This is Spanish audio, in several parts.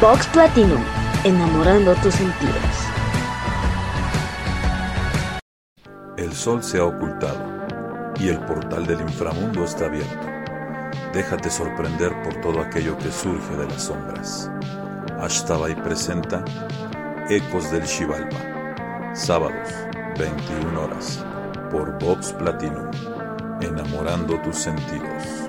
Box Platinum, enamorando tus sentidos. El sol se ha ocultado y el portal del inframundo está abierto. Déjate sorprender por todo aquello que surge de las sombras. Ashtabai presenta Ecos del Shivalba, sábados, 21 horas, por Vox Platinum, enamorando tus sentidos.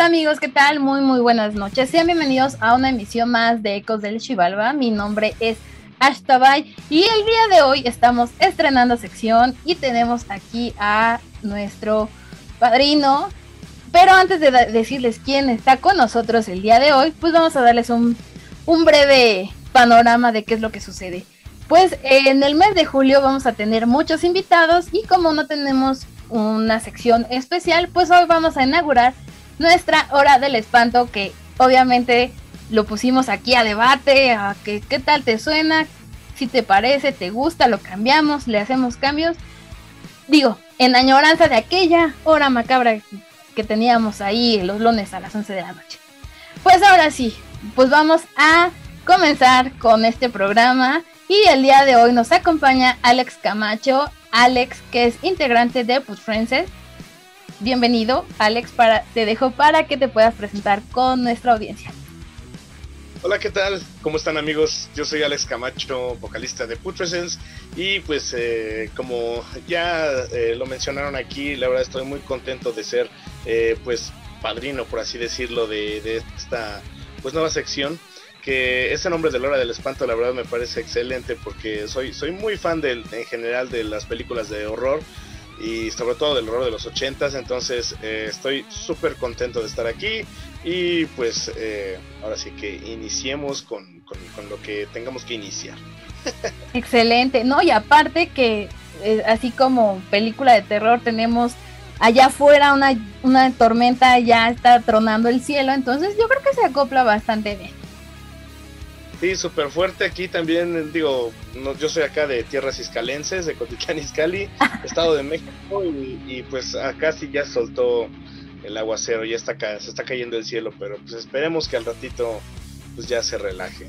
Hola amigos, ¿qué tal? Muy muy buenas noches. Sean bienvenidos a una emisión más de Ecos del Shivalba. Mi nombre es Ashtabay y el día de hoy estamos estrenando sección y tenemos aquí a nuestro padrino pero antes de decirles quién está con nosotros el día de hoy, pues vamos a darles un, breve panorama de qué es lo que sucede. Pues en el mes de julio vamos a tener muchos invitados y como no tenemos una sección especial, pues hoy vamos a inaugurar nuestra hora del espanto que obviamente lo pusimos aquí a debate, a que qué tal te suena, si te parece, te gusta, lo cambiamos, le hacemos cambios. Digo, en añoranza de aquella hora macabra que teníamos ahí los lunes a las 11 de la noche. Pues ahora sí, pues vamos a comenzar con este programa y el día de hoy nos acompaña Alex Camacho, Alex que es integrante de Put Bienvenido, Alex, para, te dejo para que te puedas presentar con nuestra audiencia. Hola, ¿qué tal? ¿Cómo están amigos? Yo soy Alex Camacho, vocalista de Putrescence y pues eh, como ya eh, lo mencionaron aquí, la verdad estoy muy contento de ser eh, pues padrino, por así decirlo, de, esta pues nueva sección que ese nombre de Lora del Espanto la verdad me parece excelente porque soy, soy muy fan del, en general de las películas de horror y sobre todo del horror de los ochentas, entonces estoy súper contento de estar aquí y pues eh, ahora sí que iniciemos con, lo que tengamos que iniciar. Excelente, no, y aparte que eh, así como película de terror tenemos allá afuera una, una tormenta, ya está tronando el cielo, entonces yo creo que se acopla bastante bien. Sí, súper fuerte aquí también, digo, yo soy acá de tierras iscalenses, de Cotitlán Izcalli, Estado de México, y, y pues acá sí ya soltó el aguacero, ya está se está cayendo el cielo, pero pues esperemos que al ratito pues ya se relaje,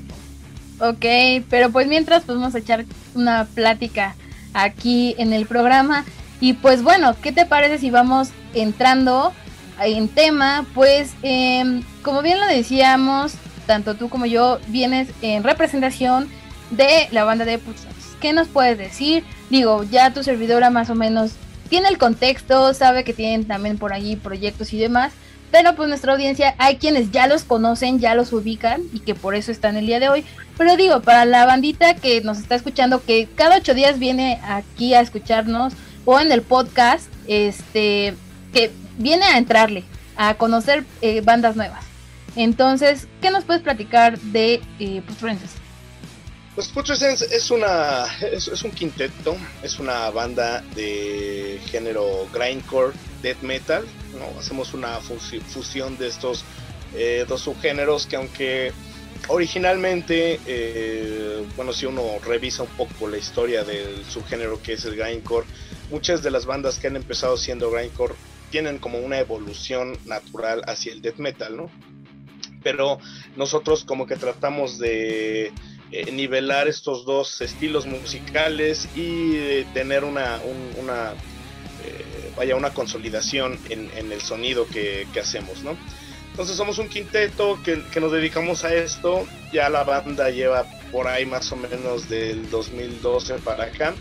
Ok, pero pues mientras pues vamos a echar una plática aquí en el programa y pues bueno, ¿qué te parece si vamos entrando en tema? Pues em, como bien lo decíamos, tanto tú como yo vienes en representación de la banda de Pulsars. ¿Qué nos puedes decir? Digo, ya tu servidora más o menos tiene el contexto, sabe que tienen también por allí proyectos y demás, pero pues nuestra audiencia hay quienes ya los conocen, ya los ubican y que por eso están el día de hoy. Pero digo, para la bandita que nos está escuchando, que cada ocho días viene aquí a escucharnos o en el podcast, este, que viene a entrarle, a conocer eh, bandas nuevas. Entonces, ¿qué nos puedes platicar de eh, pues, pues Putrescence es una es, un quinteto, es una banda de género grindcore, death metal. Hacemos una fusión de estos eh, dos subgéneros que aunque originalmente, eh, bueno, si uno revisa un poco la historia del subgénero que es el grindcore, muchas de las bandas que han empezado siendo grindcore tienen como una evolución natural hacia el death metal, ¿no? Pero nosotros como que tratamos de eh, nivelar estos dos estilos musicales y tener una, eh, vaya una consolidación en, el sonido que, hacemos, ¿no? Entonces somos un quinteto que, nos dedicamos a esto, ya la banda lleva por ahí más o menos del 2012 para acá,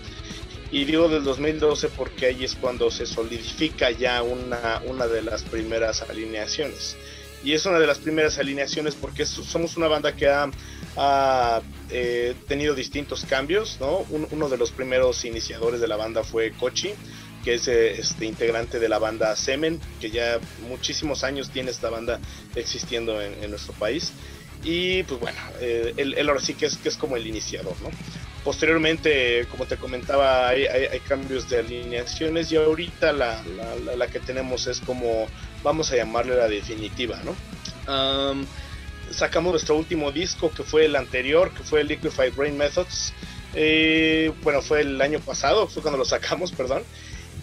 y digo del 2012 porque ahí es cuando se solidifica ya una, una de las primeras alineaciones. Y es una de las primeras alineaciones porque somos una banda que ha eh, tenido distintos cambios, ¿no? uno de los primeros iniciadores de la banda fue Kochi, que es eh, este integrante de la banda Semen, que ya muchísimos años tiene esta banda existiendo en, nuestro país. Y pues bueno, eh, él, ahora sí que es, que es como el iniciador, ¿no? Posteriormente, como te comentaba, hay, cambios de alineaciones y ahorita la, la, que tenemos es como, vamos a llamarle la definitiva, ¿no? sacamos nuestro último disco, que fue el anterior, que fue Liquefied Brain Methods. Eh, bueno, fue el año pasado, fue cuando lo sacamos, perdón.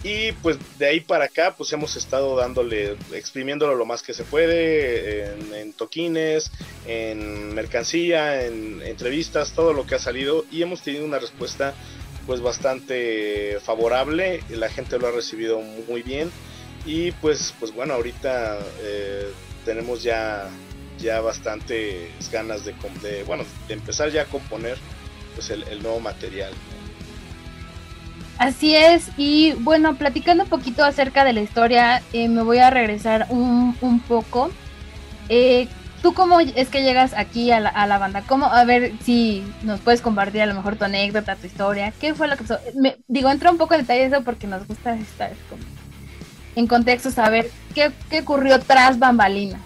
Y pues de ahí para acá, pues hemos estado dándole, exprimiéndolo lo más que se puede, en, toquines, en mercancía, en entrevistas, todo lo que ha salido. Y hemos tenido una respuesta pues bastante favorable, la gente lo ha recibido muy bien. Y pues, pues bueno, ahorita eh, tenemos ya, ya bastantes ganas de, bueno, de empezar ya a componer pues el, nuevo material. Así es, y bueno, platicando un poquito acerca de la historia, eh, me voy a regresar un, un poco. Eh, ¿Tú cómo es que llegas aquí a la, a la, banda? ¿Cómo, a ver si nos puedes compartir a lo mejor tu anécdota, tu historia? ¿Qué fue lo que pasó? Me, digo, entra un poco en detalle eso porque nos gusta estar en contexto, saber qué, qué ocurrió tras bambalinas.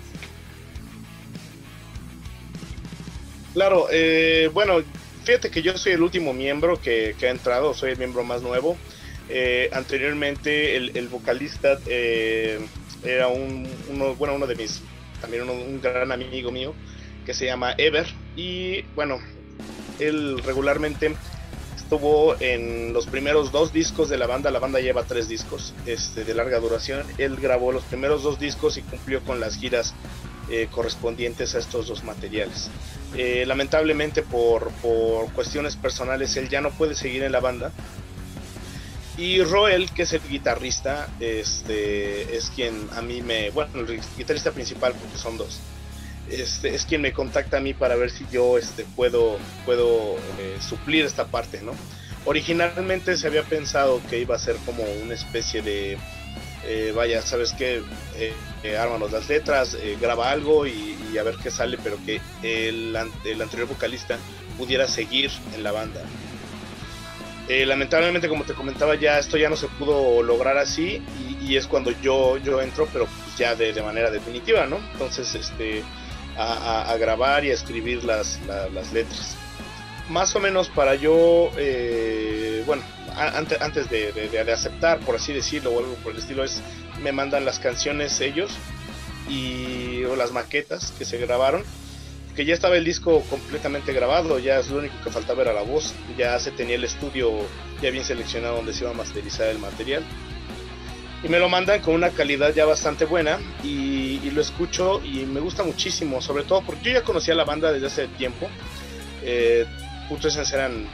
Claro, eh, bueno, fíjate que yo soy el último miembro que, ha entrado, soy el miembro más nuevo. Eh, anteriormente el, vocalista eh, era un, uno, bueno, uno de mis, también un gran amigo mío que se llama Ever y bueno, él regularmente estuvo en los primeros dos discos de la banda, la banda lleva tres discos este, de larga duración, él grabó los primeros dos discos y cumplió con las giras eh, correspondientes a estos dos materiales. Eh, lamentablemente por, cuestiones personales él ya no puede seguir en la banda. Y Roel, que es el guitarrista, este, es quien a mí me, bueno, el guitarrista principal, porque son dos, este, es quien me contacta a mí para ver si yo este, puedo, puedo eh, suplir esta parte, ¿no? Originalmente se había pensado que iba a ser como una especie de eh, vaya, sabes que eh, ármanos las letras, graba algo y, a ver qué sale, pero que el, anterior vocalista pudiera seguir en la banda. lamentablemente, como te comentaba, ya esto ya no se pudo lograr así y, es cuando yo, yo entro, pero pues ya de, manera definitiva, ¿no? Entonces, este, a, grabar y a escribir las, las letras. Más o menos para yo, bueno, antes, antes de, aceptar, por así decirlo, o algo por el estilo, es me mandan las canciones ellos y o las maquetas que se grabaron, que ya estaba el disco completamente grabado, ya es lo único que faltaba era la voz, ya se tenía el estudio ya bien seleccionado donde se iba a masterizar el material. Y me lo mandan con una calidad ya bastante buena y, lo escucho y me gusta muchísimo, sobre todo porque yo ya conocía la banda desde hace tiempo. Eh, eran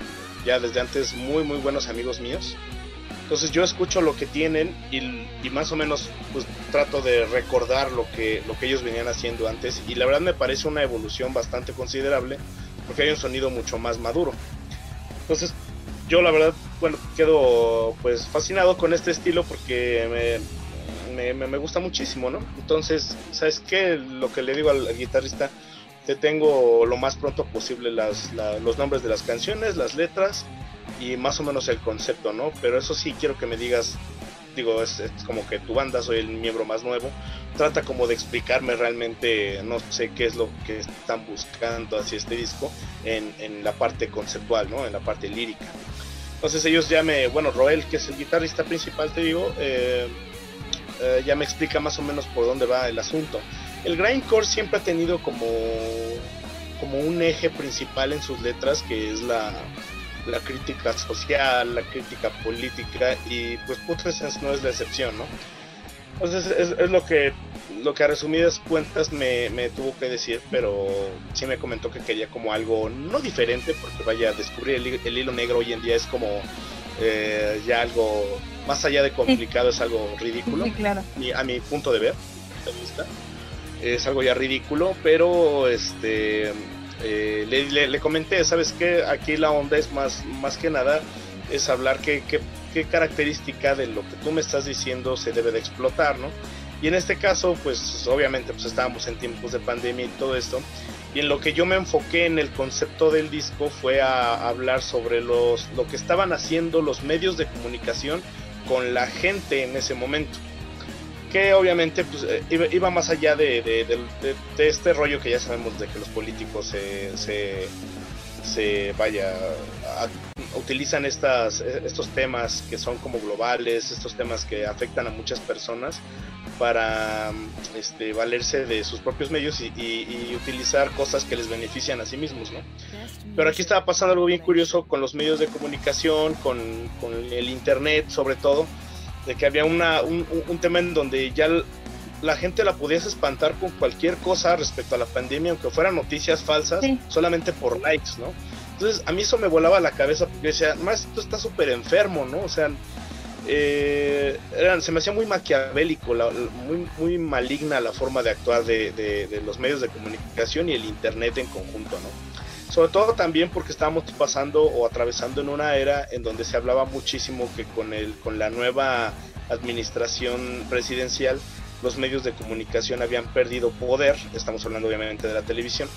ya desde antes muy muy buenos amigos míos. Entonces yo escucho lo que tienen y, más o menos pues trato de recordar lo que, lo que ellos venían haciendo antes y la verdad me parece una evolución bastante considerable porque hay un sonido mucho más maduro. Entonces yo la verdad, bueno, quedo pues fascinado con este estilo porque me, me, gusta muchísimo, ¿no? Entonces, ¿sabes qué? Lo que le digo al guitarrista, te tengo lo más pronto posible los nombres de las canciones, las letras y más o menos el concepto, ¿no? Pero eso sí quiero que me digas, digo, es, como que tu banda, soy el miembro más nuevo, trata como de explicarme realmente, no sé qué es lo que están buscando hacia este disco en, en la parte conceptual, ¿no? En la parte lírica. Entonces ellos ya me, bueno, Roel, que es el guitarrista principal, te digo, eh, eh, ya me explica más o menos por dónde va el asunto el grindcore siempre ha tenido como, como un eje principal en sus letras que es la, la crítica social, la crítica política y pues Putrescence no es la excepción, ¿no? Entonces es, lo que lo que a resumidas cuentas me, tuvo que decir, pero sí me comentó que quería como algo no diferente, porque vaya, descubrir el, el hilo negro hoy en día es como eh, ya algo más allá de complicado, es algo ridículo, claro. y a mi punto de ver, es algo ya ridículo, pero este eh, le, comenté, ¿sabes qué? Aquí la onda es más, más que nada, es hablar qué, qué, qué, característica de lo que tú me estás diciendo se debe de explotar, ¿no? Y en este caso, pues obviamente pues estábamos en tiempos de pandemia y todo esto, y en lo que yo me enfoqué en el concepto del disco fue a hablar sobre los, lo que estaban haciendo los medios de comunicación con la gente en ese momento. Que obviamente pues, eh, iba, más allá de, este rollo que ya sabemos de que los políticos se, se, vaya utilizan estas, estos temas que son como globales, estos temas que afectan a muchas personas para este, valerse de sus propios medios y, utilizar cosas que les benefician a sí mismos, ¿no? Pero aquí estaba pasando algo bien curioso con los medios de comunicación, con, el internet sobre todo, de que había una, un, tema en donde ya la gente la podías espantar con cualquier cosa respecto a la pandemia, aunque fueran noticias falsas, solamente por likes, ¿no? Entonces a mí eso me volaba la cabeza porque decía, más esto está súper enfermo, ¿no? O sea, eh, se me hacía muy maquiavélico, muy, muy maligna la forma de actuar de, de, los medios de comunicación y el Internet en conjunto, ¿no? Sobre todo también porque estábamos pasando o atravesando en una era en donde se hablaba muchísimo que con, el, con la nueva administración presidencial los medios de comunicación habían perdido poder, estamos hablando obviamente de la televisión,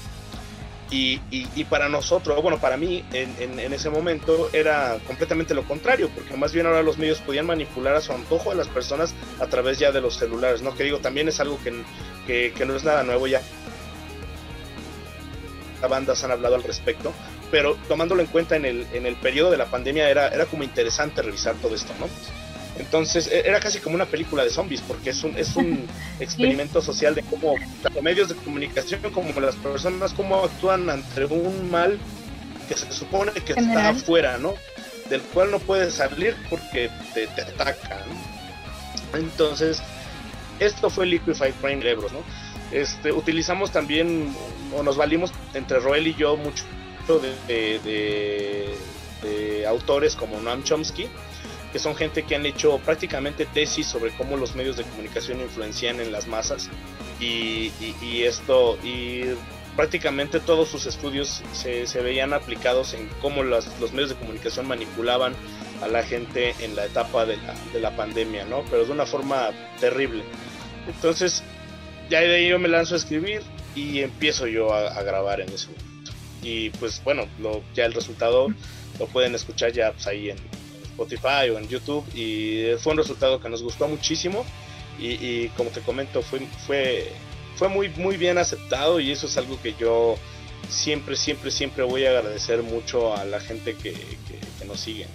y, para nosotros, bueno, para mí en, ese momento era completamente lo contrario, porque más bien ahora los medios podían manipular a su antojo a las personas a través ya de los celulares, ¿no? Que digo, también es algo que, no es nada nuevo ya. Las bandas han hablado al respecto, pero tomándolo en cuenta en el, en periodo de la pandemia era, era como interesante revisar todo esto, ¿no? Entonces e, era casi como una película de zombies, porque es un, es un experimento social de cómo los medios de comunicación como las personas, cómo actúan ante un mal que se supone que está afuera, ¿no? Del cual no puedes salir porque te, te atacan. Entonces, esto fue Liquify Prime Cerebros, ¿no? Este, utilizamos también, o nos valimos entre Roel y yo mucho de, de, de autores como Noam Chomsky, que son gente que han hecho prácticamente tesis sobre cómo los medios de comunicación influencian en las masas y, esto y prácticamente todos sus estudios se, veían aplicados en cómo los medios de comunicación manipulaban a la gente en la etapa de la, de la pandemia, ¿no? Pero de una forma terrible. Entonces, ya de ahí yo me lanzo a escribir y empiezo yo a, grabar en ese momento. Y pues bueno, ya el resultado lo pueden escuchar ya pues, ahí en, Spotify o en YouTube y fue un resultado que nos gustó muchísimo y, como te comento fue, fue, fue muy, muy bien aceptado y eso es algo que yo siempre, siempre, siempre voy a agradecer mucho a la gente que, nos sigue.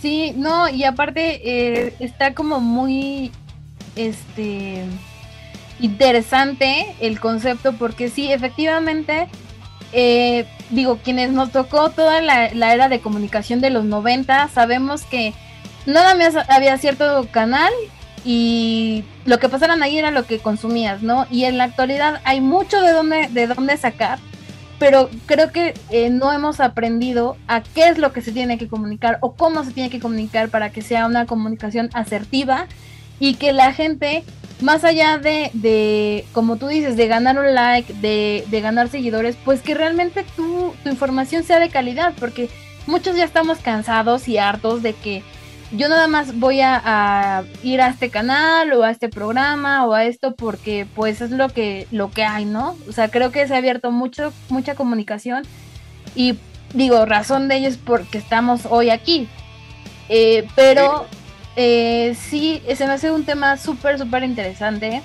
Sí, no, y aparte eh, está como muy este interesante el concepto porque sí, efectivamente eh, digo, quienes nos tocó toda la, era de comunicación de los 90, sabemos que nada más había cierto canal y lo que pasaran ahí era lo que consumías, ¿no? Y en la actualidad hay mucho de dónde, de dónde sacar, pero creo que eh, no hemos aprendido a qué es lo que se tiene que comunicar o cómo se tiene que comunicar para que sea una comunicación asertiva y que la gente más allá de, de, como tú dices, de ganar un like, de, de ganar seguidores, pues que realmente tu, tu información sea de calidad, porque muchos ya estamos cansados y hartos de que yo nada más voy a, ir a este canal o a este programa o a esto porque pues es lo que, lo que hay, ¿no? O sea, creo que se ha abierto mucho, mucha comunicación y digo, razón de ello es porque estamos hoy aquí. Eh, pero eh, sí, se me hace un tema súper, súper interesante.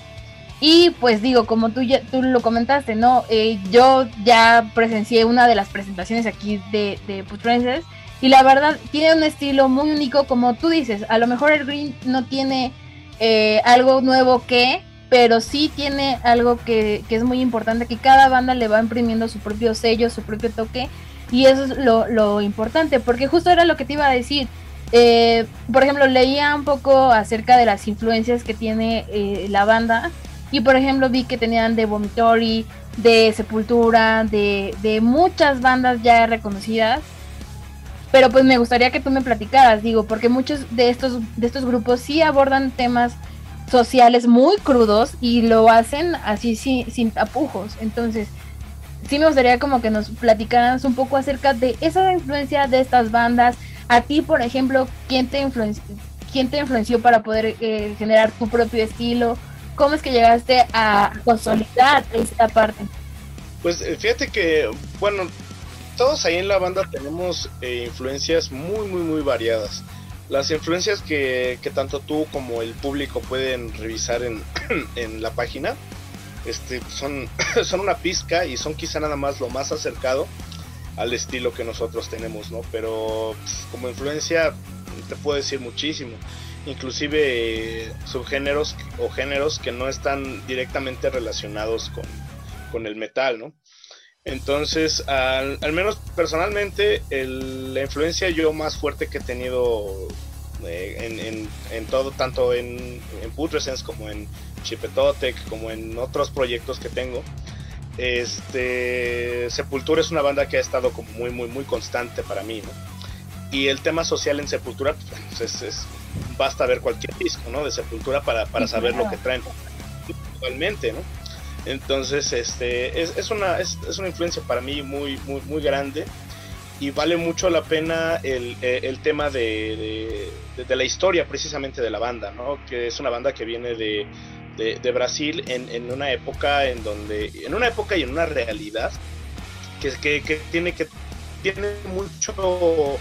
Y pues digo, como tú, ya, tú lo comentaste, ¿no? Eh, yo ya presencié una de las presentaciones aquí de, de Princess y la verdad tiene un estilo muy único, como tú dices, a lo mejor el Green no tiene eh, algo nuevo que, pero sí tiene algo que, que, es muy importante, que cada banda le va imprimiendo su propio sello, su propio toque, y eso es lo, lo importante, porque justo era lo que te iba a decir, eh, por ejemplo, leía un poco acerca de las influencias que tiene eh, la banda. Y por ejemplo, vi que tenían de Vomitory, de Sepultura, de, de, muchas bandas ya reconocidas. Pero pues me gustaría que tú me platicaras, digo, porque muchos de estos, de estos grupos sí abordan temas sociales muy crudos y lo hacen así sin, sin tapujos. Entonces, sí me gustaría como que nos platicaras un poco acerca de esa influencia de estas bandas, a ti, por ejemplo, ¿quién te influenció, para poder eh, generar tu propio estilo? ¿Cómo es que llegaste a consolidar esta parte? Pues eh, fíjate que, bueno, todos ahí en la banda tenemos eh, influencias muy, muy, muy variadas. Las influencias que, que, tanto tú como el público pueden revisar en, en la página este, son, son una pizca y son quizá nada más lo más acercado al estilo que nosotros tenemos, ¿no? Pero pues, como influencia te puedo decir muchísimo, inclusive subgéneros o géneros que no están directamente relacionados con, con el metal, ¿no? Entonces, al, menos personalmente, la influencia yo más fuerte que he tenido en, en, todo, tanto en, en Putrescence como en Chipetotec, como en otros proyectos que tengo. Este, Sepultura es una banda que ha estado como muy, muy, muy constante para mí, ¿no? Y el tema social en Sepultura, pues es, basta ver cualquier disco, ¿no? De Sepultura para, para saber lo que traen actualmente, ¿no? Entonces, este, es, es una, es, es, una influencia para mí muy, muy, muy grande y vale mucho la pena el, eh, el tema de, de, de, la historia precisamente de la banda, ¿no? Que es una banda que viene de, de, Brasil en, en, una época en donde, en una época y en una realidad que, que, tiene que tiene mucho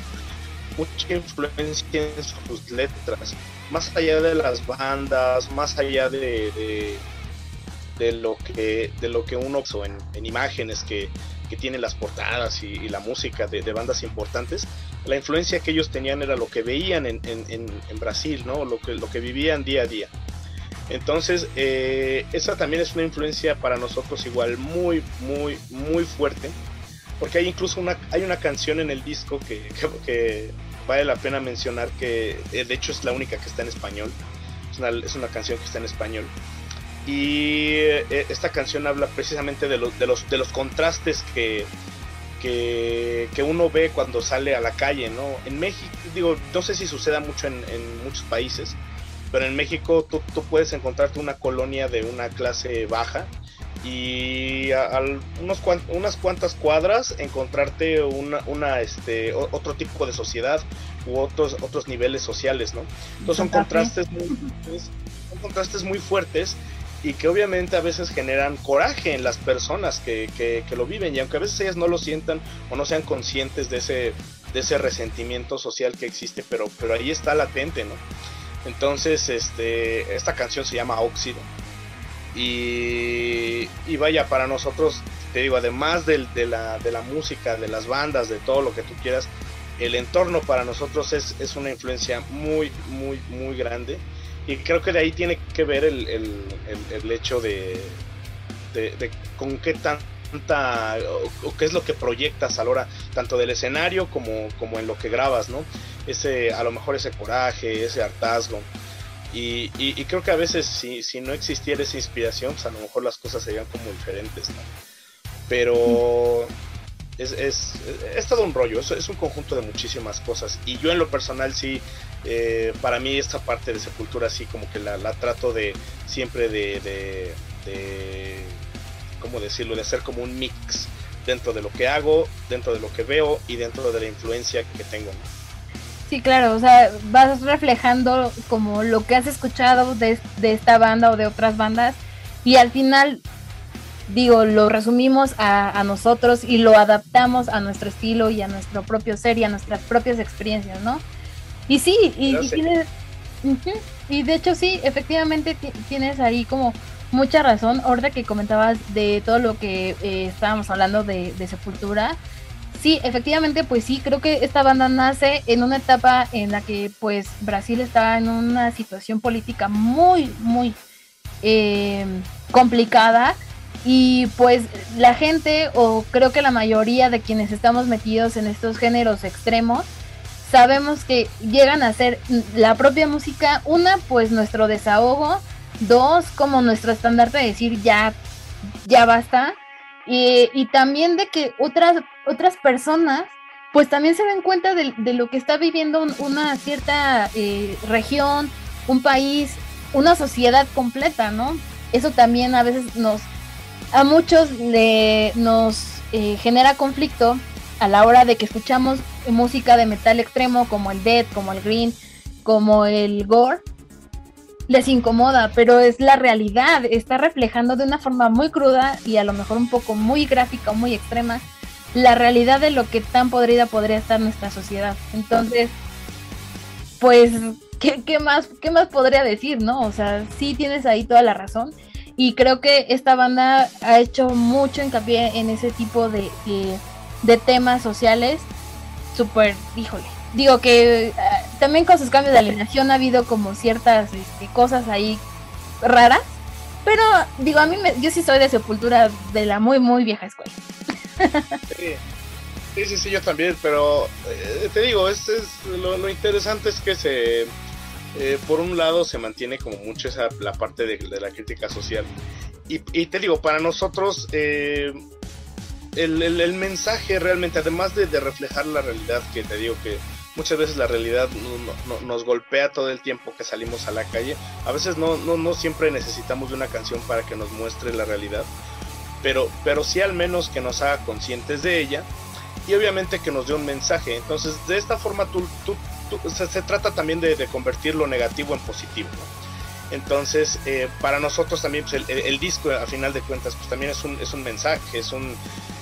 mucha influencia en sus letras, más allá de las bandas, más allá de, de, lo que de lo que uno en, en imágenes que, que tienen las portadas y, y la música de, de, bandas importantes, la influencia que ellos tenían era lo que veían en, en, en Brasil, ¿no? Lo que, lo que vivían día a día. Entonces, eh, esa también es una influencia para nosotros igual muy, muy, muy fuerte. Porque hay incluso una, hay una canción en el disco que, que, que vale la pena mencionar que eh, de hecho es la única que está en español. Es una, es una canción que está en español. Y eh, esta canción habla precisamente de, los de, los, de los contrastes que, que, que, uno ve cuando sale a la calle, ¿no? En México, digo, no sé si suceda mucho en, en muchos países, pero en México tú, tú, puedes encontrarte una colonia de una clase baja y a, a unos cuant, unas cuantas cuadras encontrarte una, una, este, otro tipo de sociedad u otros, otros niveles sociales, ¿no? Entonces son contrastes, muy, son contrastes muy fuertes y que obviamente a veces generan coraje en las personas que, que, que, lo viven y aunque a veces ellas no lo sientan o no sean conscientes de ese, de ese resentimiento social que existe, pero, pero ahí está latente, ¿no? Entonces, este, esta canción se llama Óxido. Y, y vaya, para nosotros, te digo, además de, de, la, de la música, de las bandas, de todo lo que tú quieras, el entorno para nosotros es, es una influencia muy, muy, muy grande. Y creo que de ahí tiene que ver el, el, el, hecho de, de, de, con qué tanta, o, o, qué es lo que proyectas a la hora, tanto del escenario como, como en lo que grabas, ¿no? ese, a lo mejor ese coraje, ese hartazgo. Y, y, y creo que a veces si, si, no existiera esa inspiración, pues a lo mejor las cosas serían como diferentes, ¿no? Pero es, es, es, todo un rollo, es, es, un conjunto de muchísimas cosas. Y yo en lo personal sí, eh, para mí esta parte de Sepultura sí como que la, la trato de siempre de, de, de, ¿cómo decirlo? De hacer como un mix dentro de lo que hago, dentro de lo que veo y dentro de la influencia que tengo. Sí, claro, o sea, vas reflejando como lo que has escuchado de, de, esta banda o de otras bandas y al final, digo, lo resumimos a, a, nosotros y lo adaptamos a nuestro estilo y a nuestro propio ser y a nuestras propias experiencias, ¿no? Y sí, y, y tienes, uh -huh, y de hecho sí, efectivamente tienes ahí como mucha razón, ahorita que comentabas de todo lo que eh, estábamos hablando de, Sepultura, sí, efectivamente, pues sí, creo que esta banda nace en una etapa en la que pues Brasil está en una situación política muy, muy eh, complicada. Y pues la gente o creo que la mayoría de quienes estamos metidos en estos géneros extremos sabemos que llegan a ser la propia música, una pues nuestro desahogo, dos como nuestro estandarte de decir ya, ya basta, y, y, también de que otras, otras personas pues también se den cuenta de, de lo que está viviendo un, una cierta eh, región, un país, una sociedad completa, ¿no? Eso también a veces nos, a muchos le, nos eh, genera conflicto a la hora de que escuchamos música de metal extremo como el death, como el green, como el gore, les incomoda, pero es la realidad, está reflejando de una forma muy cruda y a lo mejor un poco muy gráfica muy extrema la realidad de lo que tan podrida podría estar nuestra sociedad. Entonces, pues, ¿qué, qué más, ¿qué más podría decir, no? O sea, sí tienes ahí toda la razón y creo que esta banda ha hecho mucho hincapié en ese tipo de, de, de temas sociales, súper, híjole, digo que uh, también con sus cambios de alineación ha habido como ciertas este, cosas ahí raras, pero digo, a mí me, yo sí soy de sepultura de la muy, muy vieja escuela. Sí, Sí, sí, sí, yo también, pero eh, te digo, es, es lo, interesante es que se, eh, por un lado, se mantiene como mucho esa la parte de, la crítica social. Y, y, te digo, para nosotros, eh, el, el, mensaje realmente, además de, de, reflejar la realidad, que te digo que muchas veces la realidad nos golpea todo el tiempo que salimos a la calle, a veces no, no, no siempre necesitamos de una canción para que nos muestre la realidad, pero, pero sí al menos que nos haga conscientes de ella y obviamente que nos dé un mensaje. Entonces, de esta forma tú, tú, se, trata también de, convertir lo negativo en positivo. Entonces, eh, para nosotros también pues, el, disco, a final de cuentas, pues también es un, es un mensaje, es, un,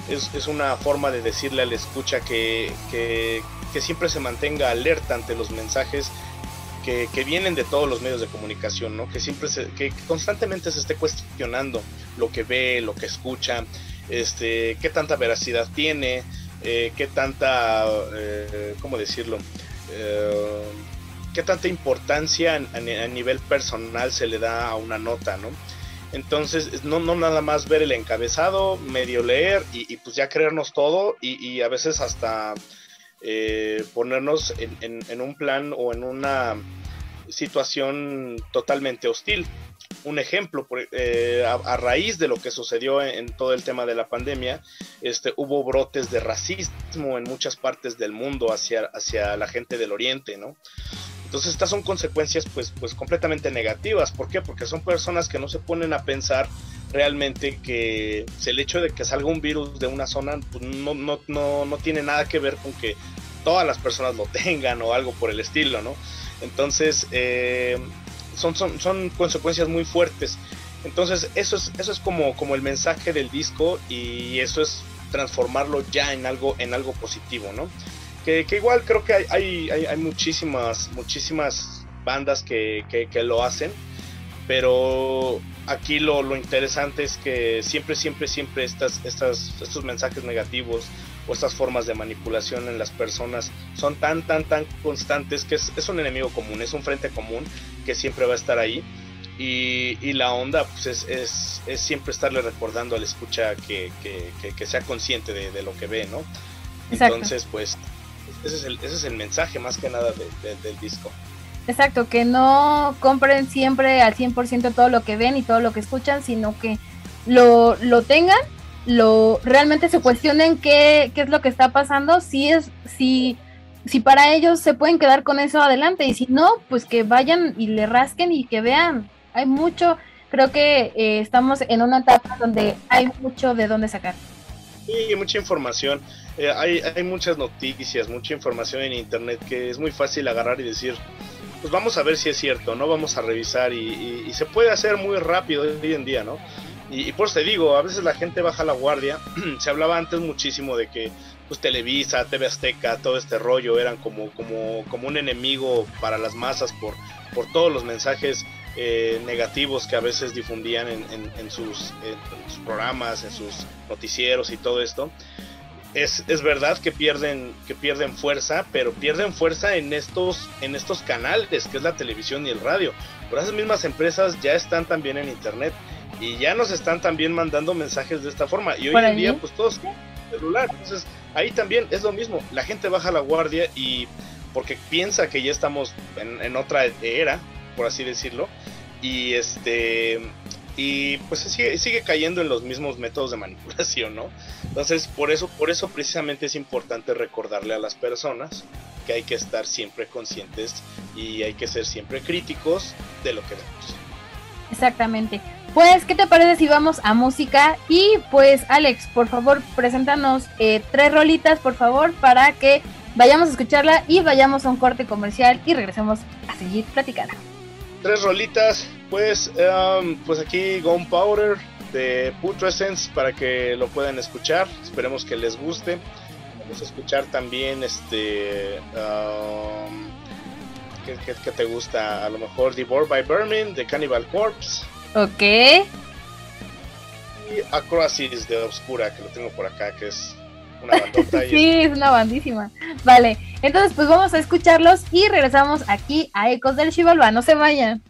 es, es una forma de decirle al escucha que, que, que, siempre se mantenga alerta ante los mensajes que, que, vienen de todos los medios de comunicación, ¿no? que siempre se, que constantemente se esté cuestionando lo que ve, lo que escucha, este, qué tanta veracidad tiene, eh, qué tanta, eh, ¿cómo decirlo? Eh, qué tanta importancia a, nivel personal se le da a una nota, ¿no? Entonces, no, no nada más ver el encabezado, medio leer y, pues ya creernos todo y, a veces hasta eh, ponernos en, un plan o en una situación totalmente hostil un ejemplo, eh, a, raíz de lo que sucedió en, todo el tema de la pandemia, este, hubo brotes de racismo en muchas partes del mundo hacia, hacia la gente del oriente, ¿no? Entonces estas son consecuencias pues, pues completamente negativas. ¿Por qué? Porque son personas que no se ponen a pensar realmente que el hecho de que salga un virus de una zona pues, no, no, no, no tiene nada que ver con que todas las personas lo tengan o algo por el estilo, ¿no? Entonces, eh, son, son, son consecuencias muy fuertes. Entonces, eso es, eso es como, como el mensaje del disco y eso es transformarlo ya en algo, en algo positivo, ¿no? Que, igual creo que hay, hay, hay, muchísimas, muchísimas bandas que, que, lo hacen, pero aquí lo, lo, interesante es que siempre, siempre, siempre estas, estas, estos mensajes negativos o estas formas de manipulación en las personas son tan, tan, tan constantes que es, es un enemigo común, es un frente común que siempre va a estar ahí. Y, y la onda pues es, es, es, siempre estarle recordando al escucha que, que, que, sea consciente de, de, lo que ve, ¿no? Entonces, pues, ese es, el, ese es el mensaje más que nada del disco. Exacto, que no compren siempre al 100% todo lo que ven y todo lo que escuchan, sino que lo, lo tengan lo realmente se cuestionen qué, qué es lo que está pasando, si es, si, si para ellos se pueden quedar con eso adelante, y si no, pues que vayan y le rasquen y que vean. Hay mucho, creo que eh, estamos en una etapa donde hay mucho de dónde sacar. Sí, mucha información. Eh, hay, muchas noticias, mucha información en internet que es muy fácil agarrar y decir, pues vamos a ver si es cierto, ¿no? Vamos a revisar y, y se puede hacer muy rápido hoy en día, ¿no? Y, por eso te digo, a veces la gente baja la guardia. Se hablaba antes muchísimo de que pues Televisa, TV Azteca, todo este rollo eran como, como, como un enemigo para las masas por, por todos los mensajes eh, negativos que a veces difundían en, en, sus, programas, en sus noticieros y todo esto. Es, es, verdad que pierden, que pierden fuerza, pero pierden fuerza en estos, en estos canales, que es la televisión y el radio. Pero esas mismas empresas ya están también en internet y ya nos están también mandando mensajes de esta forma. Y hoy en día, pues todos celular. Entonces, ahí también es lo mismo. La gente baja la guardia y porque piensa que ya estamos en, otra era, por así decirlo. Y este. Y pues sigue, sigue cayendo en los mismos métodos de manipulación, ¿no? Entonces, por eso, por eso precisamente es importante recordarle a las personas que hay que estar siempre conscientes y hay que ser siempre críticos de lo que vemos. Exactamente. Pues, ¿qué te parece si vamos a música? Y pues, Alex, por favor, preséntanos eh, tres rolitas, por favor, para que vayamos a escucharla y vayamos a un corte comercial y regresemos a seguir platicando. Tres rolitas, pues, um, pues aquí Gunpowder de Essence para que lo puedan escuchar. Esperemos que les guste. Vamos a escuchar también este. Um, ¿qué, te gusta? A lo mejor Devour by Vermin de Cannibal Corpse. Ok. Y Acroasis de Obscura, que lo tengo por acá, que es una bandota. sí, es una bandísima. Vale, entonces pues vamos a escucharlos y regresamos aquí a Ecos del Chivalba. No se vayan.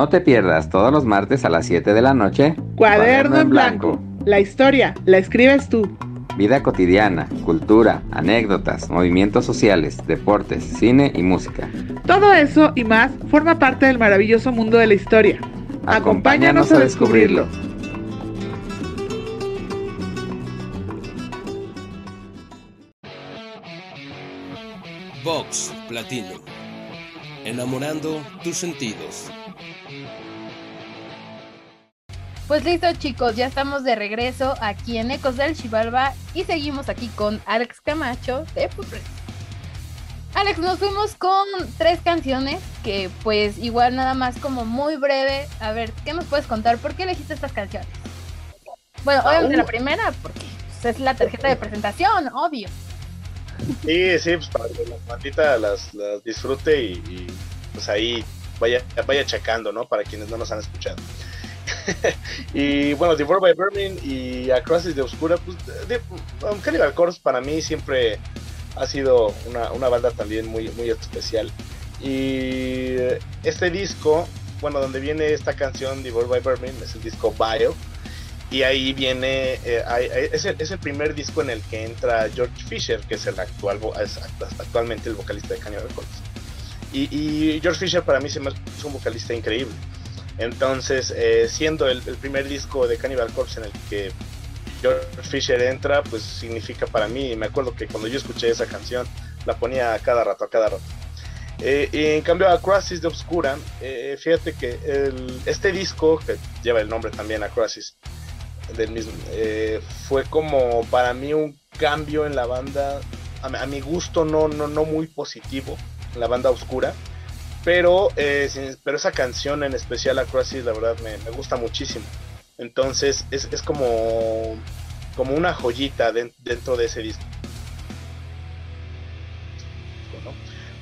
No te pierdas todos los martes a las 7 de la noche. Cuaderno, en blanco. La historia la escribes tú. Vida cotidiana, cultura, anécdotas, movimientos sociales, deportes, cine y música. Todo eso y más forma parte del maravilloso mundo de la historia. Acompáñanos, a descubrirlo. Vox Platino. Enamorando tus sentidos. Pues listo chicos, ya estamos de regreso aquí en Ecos del Chivalba y seguimos aquí con Alex Camacho de Fupres. Alex, nos fuimos con tres canciones que pues igual nada más como muy breve. A ver, ¿qué nos puedes contar? ¿Por qué elegiste estas canciones? Bueno, obviamente la primera porque pues, es la tarjeta de presentación, obvio. Sí, sí, pues para que la bandita las, las disfrute y, pues ahí vaya, vaya checando, ¿no? Para quienes no nos han escuchado. y bueno, Devour by Vermin y Across de Oscura, pues de, Cannibal Corpse para mí siempre ha sido una, una, banda también muy, muy especial. Y este disco, bueno, donde viene esta canción, Devour by Vermin, es el disco Bio. Y ahí viene, eh, es, el, es, el, primer disco en el que entra George Fisher, que es el actual, es actualmente el vocalista de Cannibal Corpse. Y, y, George Fisher para mí se me es un vocalista increíble. Entonces, eh, siendo el, el, primer disco de Cannibal Corpse en el que George Fisher entra, pues significa para mí, me acuerdo que cuando yo escuché esa canción, la ponía a cada rato, a cada rato. Eh, y en cambio a Crisis de Obscura, eh, fíjate que el, este disco, que lleva el nombre también a Crisis, del mismo, eh, fue como para mí un cambio en la banda, a, mi gusto no, no, no muy positivo, en la banda oscura, pero, eh, pero esa canción en especial, a la verdad me, me gusta muchísimo. Entonces es, es, como, como una joyita de, dentro de ese disco.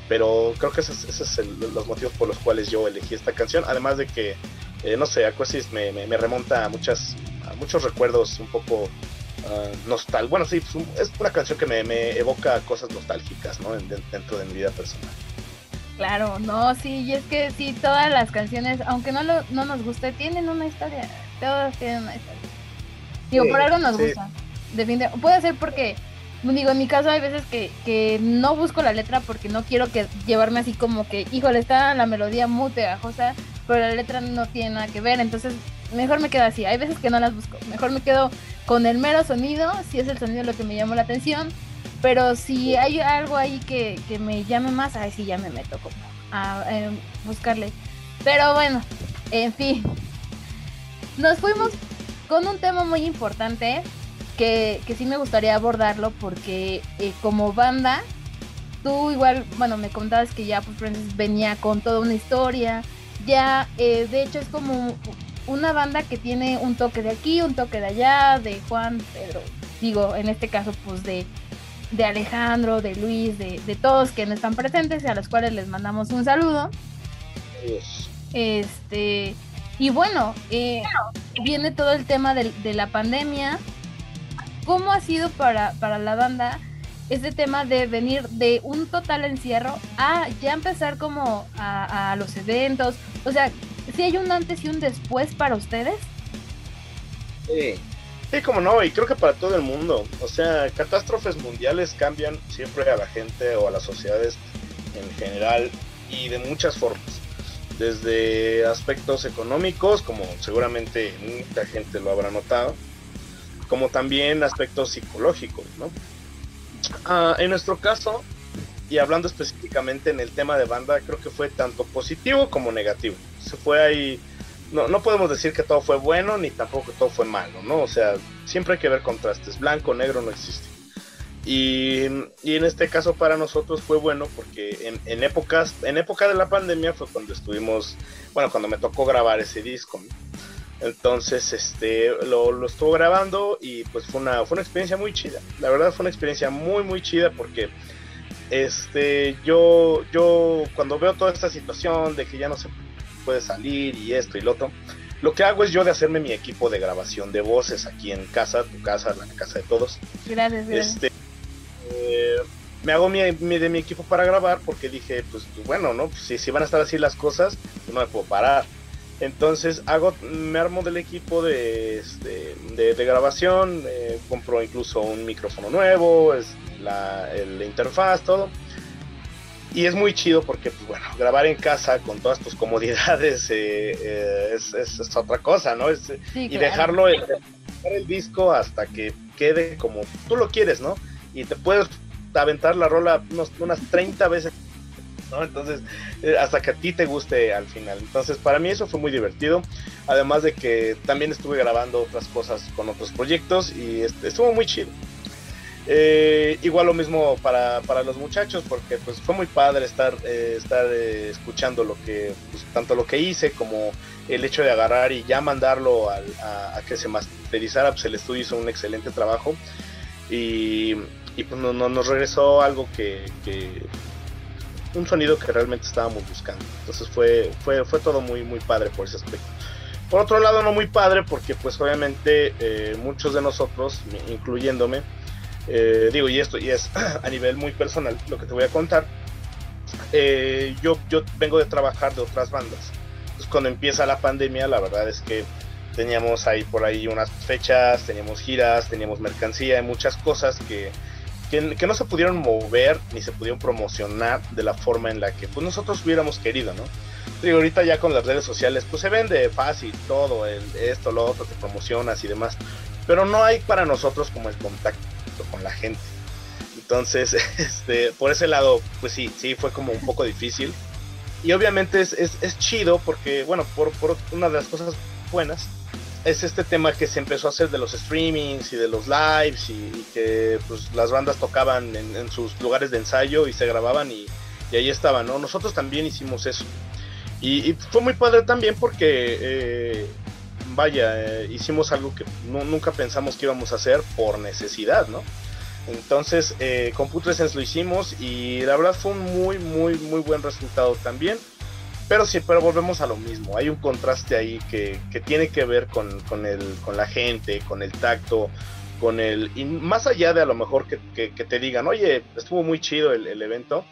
Pero creo que esos, esos son los motivos por los cuales yo elegí esta canción. Además de que, eh, no sé, Aquasis me, me, remonta a, muchas, muchos recuerdos un poco uh, nostal. Bueno, sí, es una canción que me, me evoca cosas nostálgicas ¿no? dentro de mi vida personal. Claro, no, sí, y es que sí, todas las canciones, aunque no, lo, no nos guste, tienen una historia. Todas tienen una historia. Digo, sí, por algo nos sí. gusta. Definitivamente. Puede ser porque, digo, en mi caso hay veces que, que no busco la letra porque no quiero que llevarme así como que, híjole, está la melodía muy pegajosa, pero la letra no tiene nada que ver. Entonces, mejor me quedo así. Hay veces que no las busco. Mejor me quedo con el mero sonido, si es el sonido lo que me llamó la atención pero si hay algo ahí que, que me llame más, ahí sí ya me meto como a, eh, buscarle. Pero bueno, en fin. Nos fuimos con un tema muy importante que, que sí me gustaría abordarlo porque eh, como banda, tú igual, bueno, me contabas que ya pues venía con toda una historia. Ya, eh, de hecho, es como una banda que tiene un toque de aquí, un toque de allá, de Juan, Pedro. Digo, en este caso, pues de de Alejandro, de Luis, de, de, todos quienes están presentes y a los cuales les mandamos un saludo. Yes. Este, y bueno, eh, viene todo el tema de, de, la pandemia. ¿Cómo ha sido para, para la banda este tema de venir de un total encierro a ya empezar como a, a los eventos? O sea, si hay un antes y un después para ustedes. Sí. Sí, como no, y creo que para todo el mundo. O sea, catástrofes mundiales cambian siempre a la gente o a las sociedades en general y de muchas formas. Desde aspectos económicos, como seguramente mucha gente lo habrá notado, como también aspectos psicológicos, ¿no? Uh, en nuestro caso, y hablando específicamente en el tema de banda, creo que fue tanto positivo como negativo. Se fue ahí no, no podemos decir que todo fue bueno ni tampoco todo fue malo, ¿no? O sea, siempre hay que ver contrastes. Blanco, negro no existe. Y, y en este caso para nosotros fue bueno porque en, en, épocas, en época de la pandemia fue cuando estuvimos, bueno, cuando me tocó grabar ese disco. ¿no? Entonces, este, lo, lo, estuvo grabando y pues fue una, fue una experiencia muy chida. La verdad fue una experiencia muy, muy chida porque este, yo, yo cuando veo toda esta situación de que ya no se puede salir y esto y lo otro, lo que hago es yo de hacerme mi equipo de grabación de voces aquí en casa, tu casa, la casa de todos. Gracias, gracias. Este, eh, me hago mi, mi- de mi equipo para grabar porque dije, pues bueno, ¿no? Pues, si, si van a estar así las cosas, pues, no me puedo parar. Entonces hago, me armo del equipo de, este, de, de grabación, eh, compro incluso un micrófono nuevo, es la, el- la interfaz, todo. Y es muy chido porque, pues bueno, grabar en casa con todas tus comodidades eh, eh, es, es- es otra cosa, ¿no? Es, Sí, y claro. dejarlo el, el disco hasta que quede como tú lo quieres, ¿no? Y te puedes aventar la rola unos- unas 30 veces, ¿no? Entonces, eh, hasta que a ti te guste al final. Entonces, para mí eso fue muy divertido. Además de que también estuve grabando otras cosas con otros proyectos y este, estuvo muy chido. Eh, igual lo mismo para, para los muchachos, porque pues fue muy padre estar, eh, estar eh, escuchando lo que, pues, tanto lo que hice como el hecho de agarrar y ya mandarlo a, a que se masterizara, pues el estudio hizo un excelente trabajo y, y, pues no- no- nos regresó algo que, que- un sonido que realmente estábamos buscando. Entonces fue, fue, fue todo muy, muy padre por ese aspecto. Por otro lado, no muy padre porque pues obviamente eh, muchos de nosotros, incluyéndome, eh, digo, y esto y es a nivel muy personal lo que te voy a contar, eh, yo, yo vengo de trabajar de otras bandas. Cuando empieza la pandemia, la verdad es que teníamos ahí por ahí unas fechas, teníamos giras, teníamos mercancía y muchas cosas que, que, que no se pudieron mover ni se pudieron promocionar de la forma en la que pues, nosotros hubiéramos querido, ¿no? Digo, ahorita ya con las redes sociales, pues se vende fácil todo, esto, lo otro, te promocionas y demás, pero no hay para nosotros como el contacto con la gente. Entonces, este, por ese lado, pues sí, sí, fue como un poco difícil. Y obviamente es, es, chido porque, bueno, por, por una de las cosas buenas es este tema que se empezó a hacer de los streamings y de los lives y, que pues las bandas tocaban en, sus lugares de ensayo y se grababan y, y ahí estaban, ¿no? Nosotros también hicimos eso. Y, y fue muy padre también porque, eh, vaya, eh, hicimos algo que nu- nunca pensamos que íbamos a hacer por necesidad, ¿no? Entonces, eh, con Putrescence lo hicimos y la verdad fue un muy, muy, muy buen resultado también. Pero sí, pero volvemos a lo mismo. Hay un contraste ahí que, tiene que ver con, el, con la gente, con el tacto, con el... Y más allá de a lo mejor que, te digan, oye, estuvo muy chido el evento,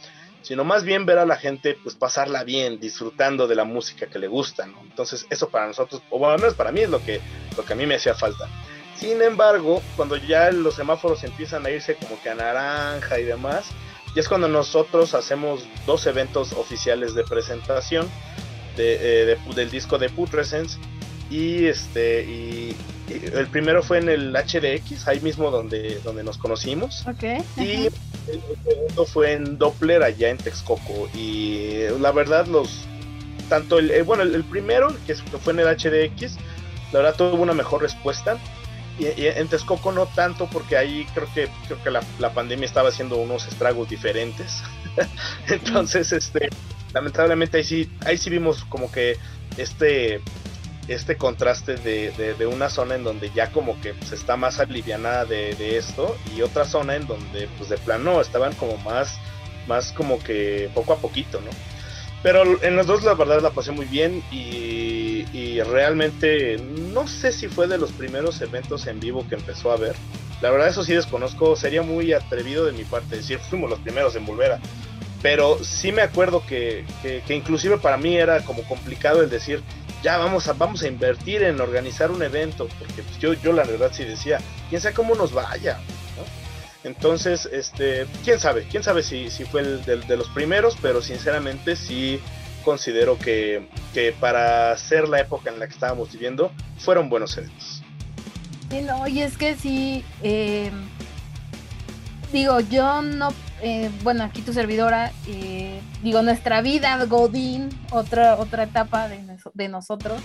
sino más bien ver a la gente pues pasarla bien, disfrutando de la música que le gusta, ¿no? Entonces eso para nosotros, o bueno, al menos para mí es lo que, lo que a mí me hacía falta. Sin embargo, cuando ya los semáforos empiezan a irse como que a naranja y demás, y es cuando nosotros hacemos dos eventos oficiales de presentación de, eh, de- del disco de Putrescence y este y, y el primero fue en el HDX ahí mismo donde donde nos conocimos. Ok. y el segundo fue en Doppler allá en Texcoco. Y la verdad los tanto el eh, bueno el, el primero que fue en el HDX la verdad tuvo una mejor respuesta. Y, y en Texcoco no tanto porque ahí creo que creo que la, la pandemia estaba haciendo unos estragos diferentes. Entonces este lamentablemente ahí sí ahí sí vimos como que este este contraste de, de- de una zona en donde ya como que pues, está más alivianada de, de esto y otra zona en donde pues de plano estaban como más más como que poco a poquito no pero en los dos la verdad la pasé muy bien y, y realmente no sé si fue de los primeros eventos en vivo que empezó a ver. La verdad eso sí desconozco, sería muy atrevido de mi parte decir fuimos los primeros en volver a. Pero sí me acuerdo que, que, que inclusive para mí era como complicado el decir, ya vamos a, vamos a invertir en organizar un evento, porque pues, yo, yo la verdad sí decía, quién sabe cómo nos vaya. Entonces, este, quién sabe, quién sabe si, si fue el de, de los primeros, pero sinceramente sí considero que, que para ser la época en la que estábamos viviendo, fueron buenos eventos. Sí, no, y es que sí, eh, digo, yo no, eh, bueno, aquí tu servidora, eh, digo, nuestra vida, Godín, otra, otra etapa de, nos- de nosotros,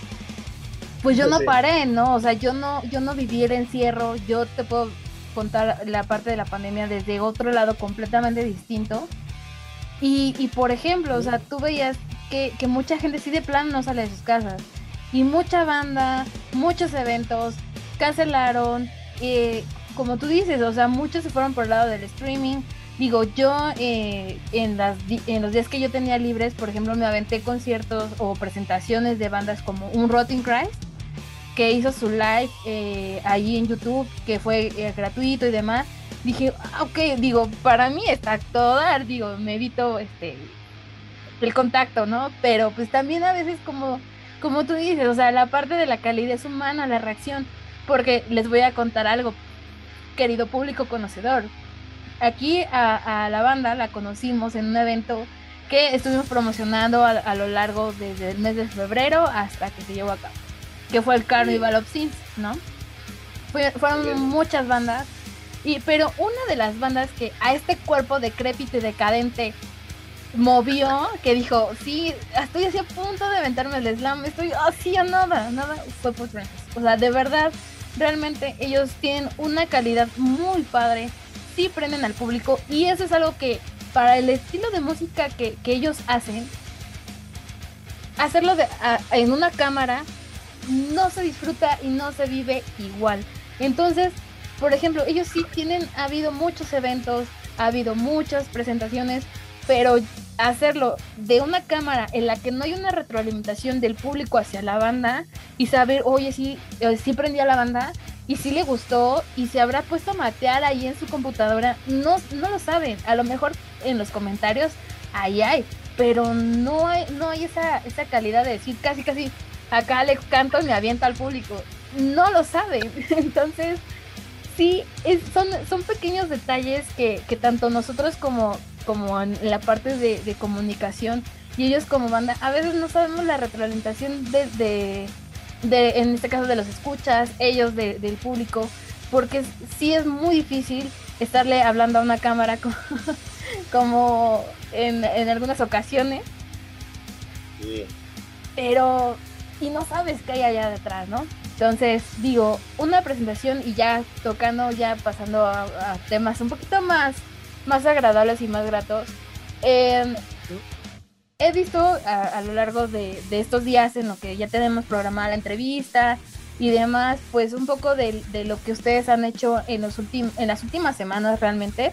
pues yo no paré, ¿no? O sea, yo no, yo no viví el encierro, yo te puedo contar la parte de la pandemia desde otro lado completamente distinto. Y, y por ejemplo, o sea, tú veías que, que mucha gente sí de plano no sale de sus casas. Y mucha banda, muchos eventos, cancelaron. eh, como tú dices, o sea, muchos se fueron por el lado del streaming. Digo, yo eh, en, los días que yo tenía libres, por ejemplo, me aventé conciertos o presentaciones de bandas como un Rotting Christ, que hizo su live eh, allí en YouTube, que fue eh, gratuito y demás, dije, ah, ok, digo, para mí está todo dar, digo, me evito este el contacto, ¿no? Pero pues también a veces como, como tú dices, o sea, la parte de la calidez humana, la reacción, porque les voy a contar algo, querido público conocedor. Aquí a, la banda la conocimos en un evento que estuvimos promocionando a, lo largo desde el mes de febrero hasta que se llevó a cabo, que fue el Carnival of Sins, ¿no? fueron muchas bandas, y, pero una de las bandas que a este cuerpo decrépito y decadente movió, que dijo, sí, estoy así a punto de aventarme el slam, estoy así a nada, nada, fue Put O sea, de verdad, realmente ellos tienen una calidad muy padre, sí prenden al público y eso es algo que para el estilo de música que, ellos hacen, hacerlo en una cámara no se disfruta y no se vive igual. Entonces, por ejemplo, ellos sí tienen, ha habido muchos eventos, ha habido muchas presentaciones, pero hacerlo de una cámara en la que no hay una retroalimentación del público hacia la banda y saber, oye, sí, eh, sí prendía la banda y sí le gustó y se habrá puesto a matear ahí en su computadora, no, no lo saben, a lo mejor en los comentarios ahí hay, pero no hay, no hay esa, esa calidad de decir casi casi acá Alex canto y me avienta al público, no lo saben, entonces sí, son, son pequeños detalles que, que tanto nosotros como, como en la parte de, comunicación y ellos como banda, a veces no sabemos la retroalimentación de, de, en este caso de los escuchas, ellos del público, porque sí es muy difícil estarle hablando a una cámara como, como en, en, algunas ocasiones. Pero, y no sabes qué hay allá detrás, ¿no? Entonces, digo, una presentación y ya tocando, ya pasando a temas un poquito más más agradables y más gratos. Em, he visto a, lo largo de, estos días en lo que ya tenemos programada la entrevista y demás, pues un poco de, lo que ustedes han hecho en, los en las últimas semanas realmente.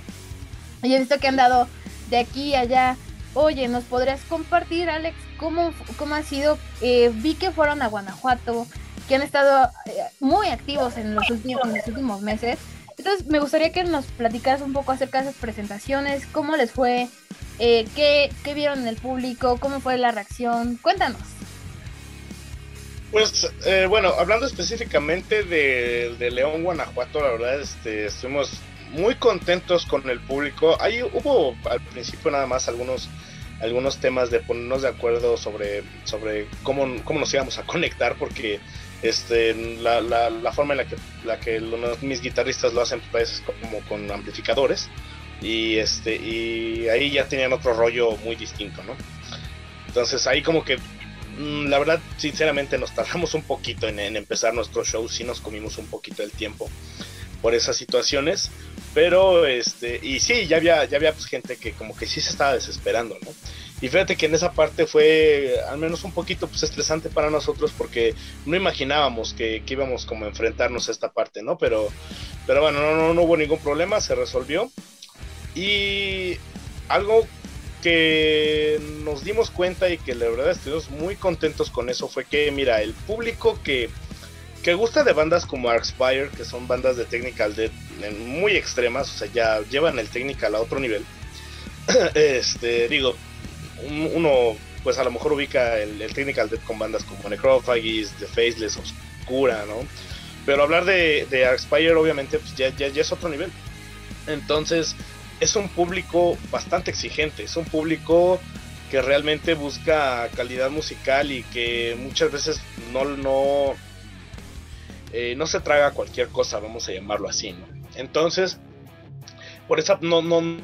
Y he visto que han dado de aquí a allá. Oye, ¿nos podrías compartir, Alex, cómo, cómo ha sido? Eh, vi que fueron a Guanajuato, que han estado eh, muy activos en los últimos, en los últimos meses. Entonces, me gustaría que nos platicaras un poco acerca de esas presentaciones, cómo les fue, eh, qué, vieron en el público, cómo fue la reacción. Cuéntanos. Pues eh, bueno, hablando específicamente de, León, Guanajuato, la verdad este, estuvimos muy contentos con el público. Ahí hubo al principio nada más algunos algunos temas de ponernos de acuerdo sobre, sobre cómo, cómo nos íbamos a conectar, porque este, la, la, la, forma en la que, la que mis guitarristas lo hacen pues, como con amplificadores y este y ahí ya tenían otro rollo muy distinto no entonces ahí como que mm, la verdad sinceramente nos tardamos un poquito en, empezar nuestro show sí nos comimos un poquito el tiempo por esas situaciones pero este y sí ya había ya había pues, gente que como que sí se estaba desesperando no y fíjate que en esa parte fue al menos un poquito pues, estresante para nosotros porque no imaginábamos que, íbamos como a enfrentarnos a esta parte, ¿no? Pero, pero bueno, no, no, hubo ningún problema, se resolvió. Y algo que nos dimos cuenta y que la verdad estuvimos muy contentos con eso fue que, mira, el público que, que gusta de bandas como Arxpire, que son bandas de technical death muy extremas, o sea, ya llevan el technical a otro nivel. este, digo, uno pues a lo mejor ubica el, Technical Death con bandas como Necrophagist, The Faceless, Oscura, ¿no? Pero hablar de, de Arxpire obviamente pues ya, ya, es otro nivel. Entonces es un público bastante exigente, es un público que realmente busca calidad musical y que muchas veces no, no, eh, no se traga cualquier cosa, vamos a llamarlo así, ¿no? Entonces, por esa no, no,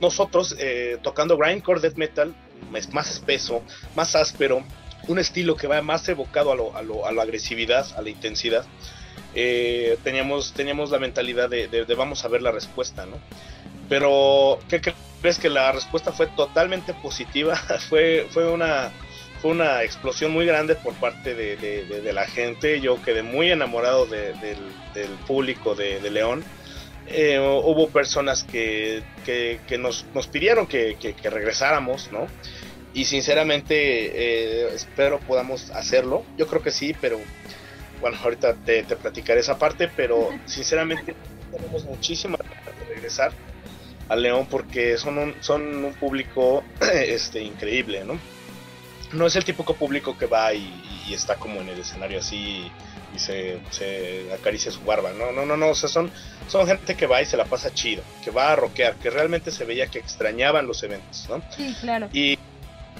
nosotros eh, tocando grindcore death metal, más espeso, más áspero, un estilo que va más evocado a, lo, a, lo, a la agresividad, a la intensidad. Eh, teníamos, teníamos la mentalidad de, vamos a ver la respuesta, ¿no? Pero, ¿qué crees que la respuesta fue totalmente positiva? fue, fue, una, fue una explosión muy grande por parte de, la gente. Yo quedé muy enamorado del, público de, León. Eh, hubo personas que, que, nos, nos, pidieron que, que, regresáramos, ¿no? y sinceramente eh, espero podamos hacerlo. Yo creo que sí, pero bueno, ahorita te, platicaré esa parte, pero sinceramente tenemos muchísima de regresar a León porque son un, son un público este, increíble, ¿no? No es el típico público que va y, está como en el escenario así y se, acaricia su barba, no, no, no, no, o sea, son, son gente que va y se la pasa chido, que va a rockear, que realmente se veía que extrañaban los eventos, ¿no? Sí, claro. Y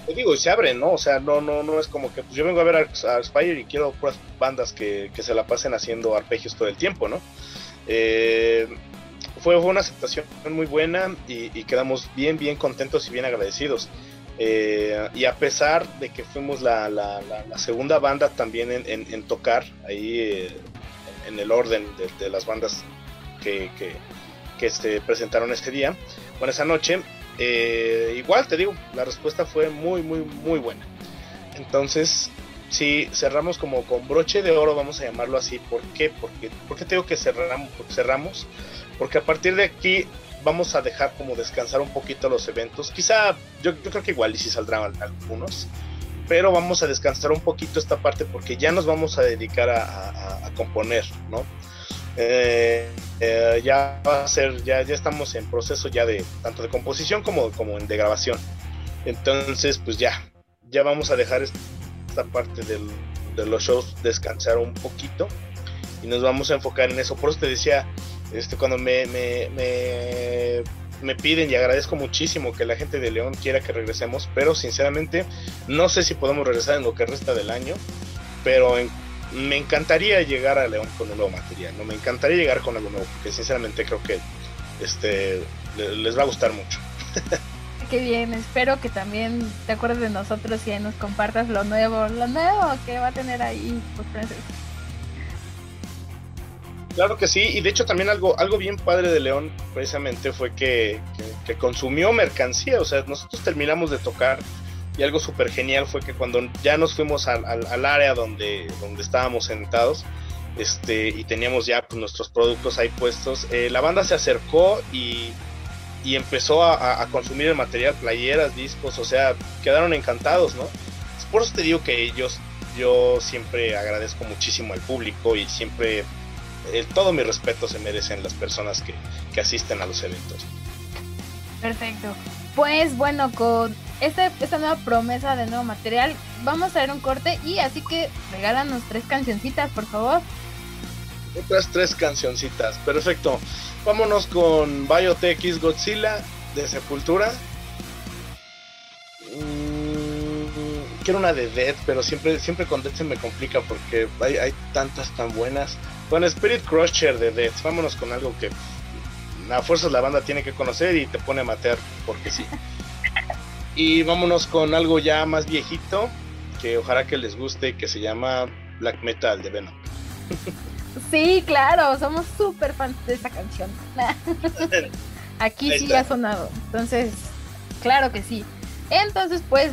te digo, y se abren, ¿no? O sea, no, no, no es como que pues yo vengo a ver a, Spire y quiero puras bandas que, se la pasen haciendo arpegios todo el tiempo, ¿no? Eh, fue, una aceptación muy buena y, quedamos bien, bien contentos y bien agradecidos. Eh, y a pesar de que fuimos la, segunda banda también en, tocar ahí eh, en el orden de, las bandas que, que, que se presentaron este día, bueno, esa noche, eh, igual te digo, la respuesta fue muy, muy, muy buena. Entonces, si cerramos como con broche de oro, vamos a llamarlo así. ¿Por qué? Porque, ¿Por qué tengo que cerramos? cerramos? Porque a partir de aquí vamos a dejar como descansar un poquito los eventos. Quizá, yo, creo que igual y si saldrán algunos. Pero vamos a descansar un poquito esta parte porque ya nos vamos a dedicar a, a componer, ¿no? Eh, eh, ya va a ser, ya, ya estamos en proceso ya de tanto de composición como, como de grabación. Entonces, pues ya, ya vamos a dejar esta parte de los shows descansar un poquito y nos vamos a enfocar en eso. Por eso te decía, este, cuando me, me, me, piden y agradezco muchísimo que la gente de León quiera que regresemos, pero sinceramente no sé si podemos regresar en lo que resta del año, pero me encantaría llegar a León con un nuevo material, ¿no? Me encantaría llegar con algo nuevo, porque sinceramente creo que este les va a gustar mucho. Qué bien, espero que también te acuerdes de nosotros y nos compartas lo nuevo, lo nuevo que va a tener ahí pues, Claro que sí, y de hecho también algo, algo bien padre de León precisamente fue que, que consumió mercancía, o sea, nosotros terminamos de tocar y algo súper genial fue que cuando ya nos fuimos al, al, área donde, donde estábamos sentados, este, y teníamos ya pues, nuestros productos ahí puestos, eh, la banda se acercó y, y empezó a, a, consumir el material, playeras, discos, o sea, quedaron encantados, ¿no? Por eso te digo que ellos, yo siempre agradezco muchísimo al público y siempre, eh, todo mi respeto se merecen las personas que, que asisten a los eventos. Perfecto. Pues bueno, con esta, esta nueva promesa de nuevo material, vamos a ver un corte y así que regálanos tres cancioncitas, por favor. Otras tres cancioncitas, perfecto. Vámonos con Biotech is Godzilla de Sepultura. Mm, quiero una de Dead, pero siempre, siempre con Dead se me complica porque hay, hay tantas tan buenas. Con Spirit Crusher de Dead, vámonos con algo que a fuerzas la banda tiene que conocer y te pone a matar porque sí. Y vámonos con algo ya más viejito, que ojalá que les guste, que se llama Black Metal de Venom. Sí, claro, somos súper fans de esta canción. Aquí sí ha sonado. Entonces, claro que sí. Entonces, pues,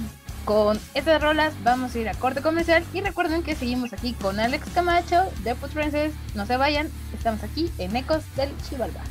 con estas rolas vamos a ir a corte comercial y recuerden que seguimos aquí con Alex Camacho de Put Princess. No se vayan, estamos aquí en Ecos del Chivalba.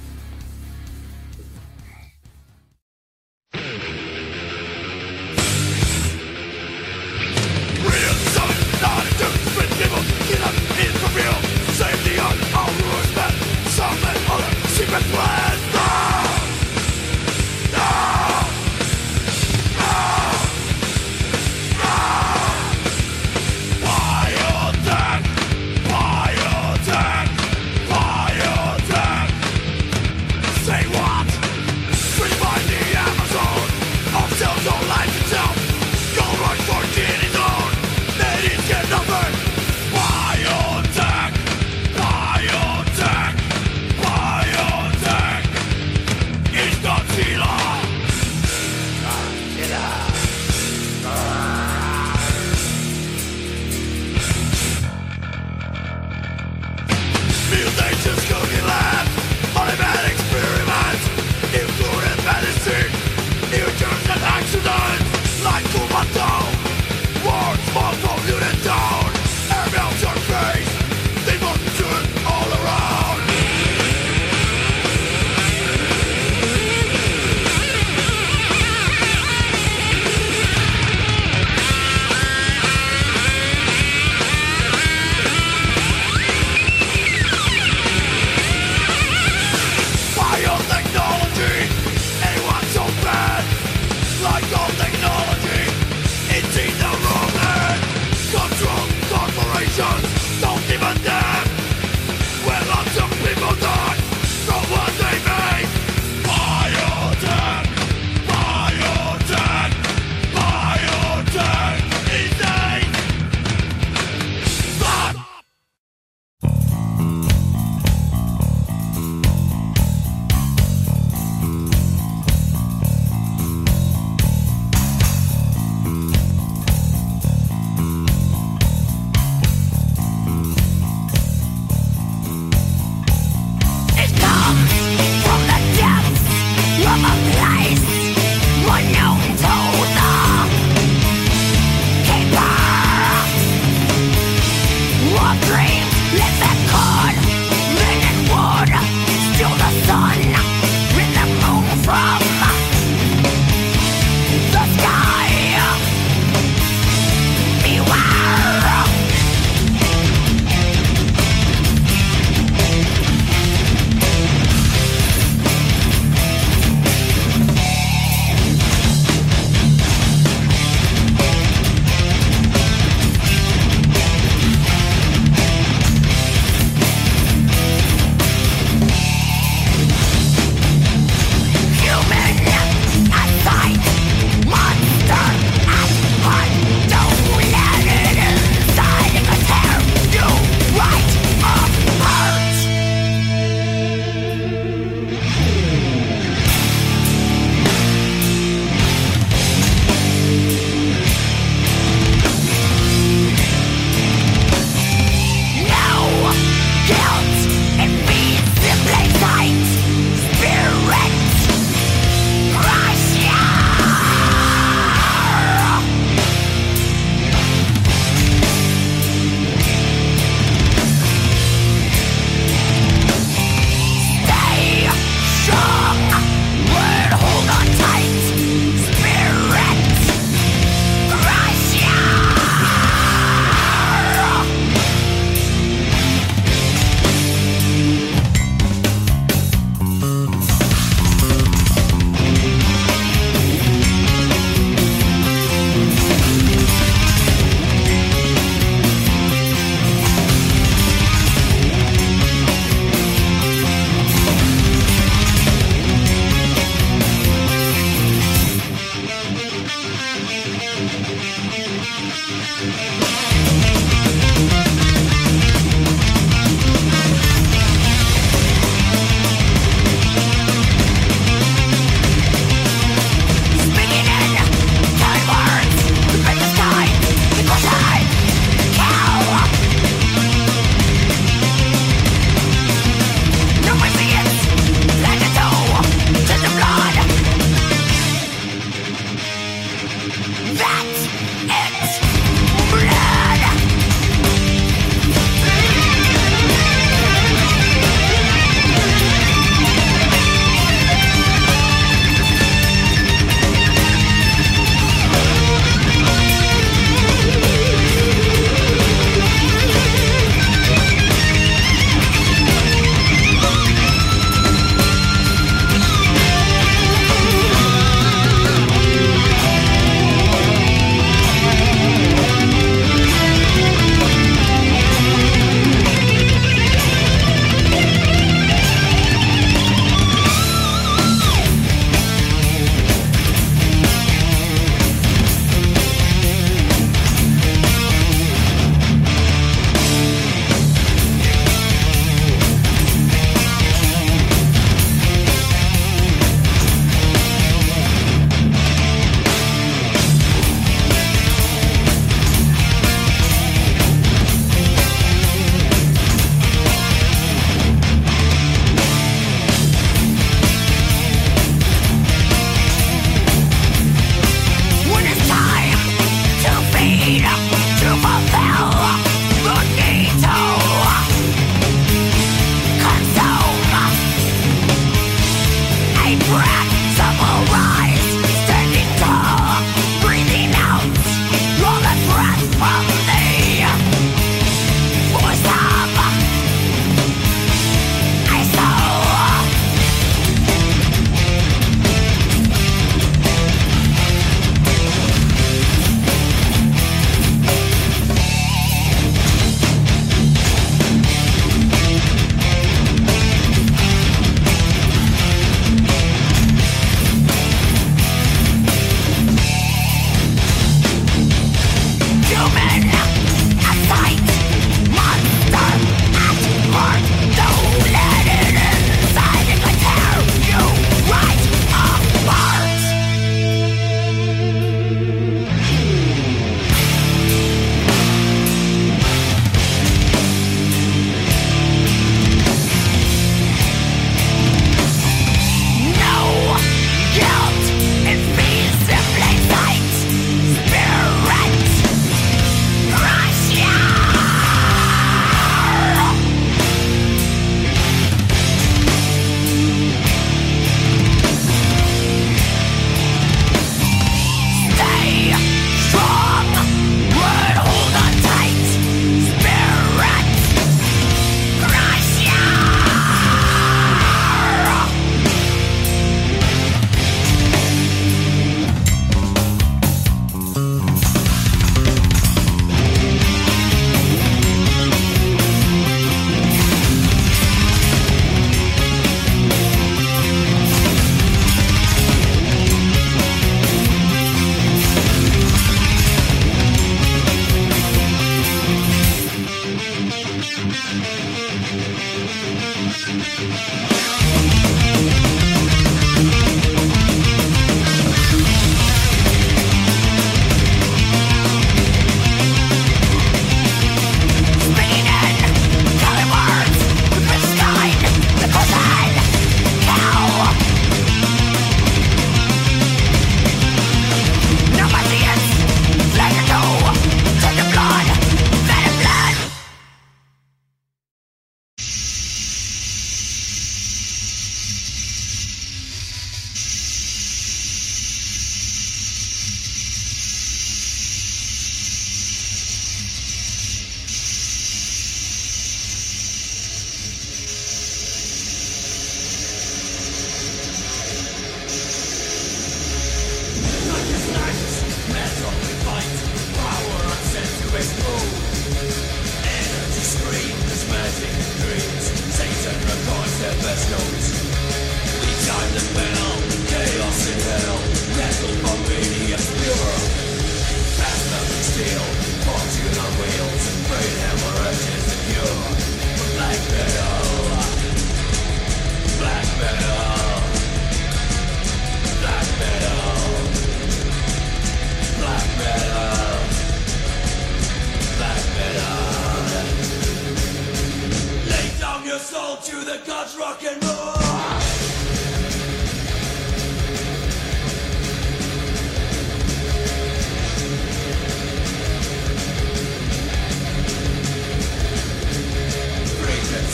Gods rock and roll.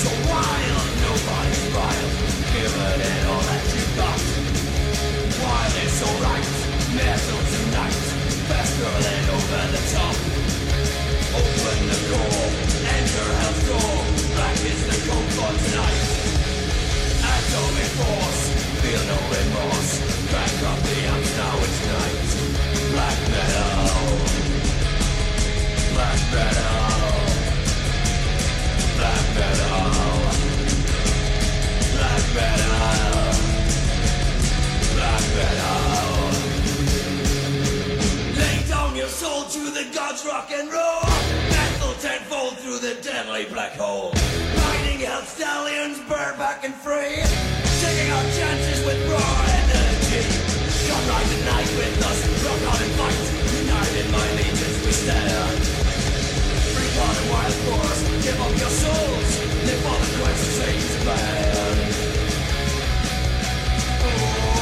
Wild, nobody's wild. Give it all that you got. Wild is so right, metal tonight. Over the top. Open the door, enter hell's door. Black is the code for tonight. To the up now it's night. Black Battle, Black beta Black metal, Black beta, Black beta Lay down your soul through the gods rock and roll. Metal tenfold through the deadly black hole. Hell stallions burn back and free. Taking our chances with raw energy. Come ride the night with us. Rock on and fight. United my legions we stand. Free upon a wild course. Give up your souls. Live for the quest saints man. Against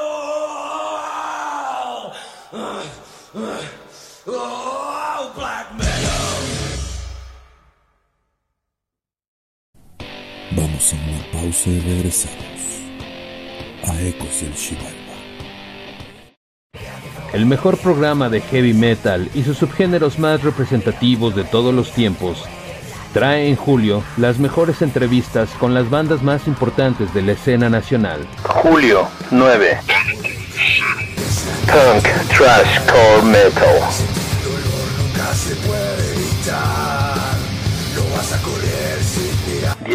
Oh, black metal. Vamos a una pausa y regresamos a Ecos del Chivalba. El mejor programa de heavy metal y sus subgéneros más representativos de todos los tiempos trae en julio las mejores entrevistas con las bandas más importantes de la escena nacional. Julio 9. Punk Trash Core Metal.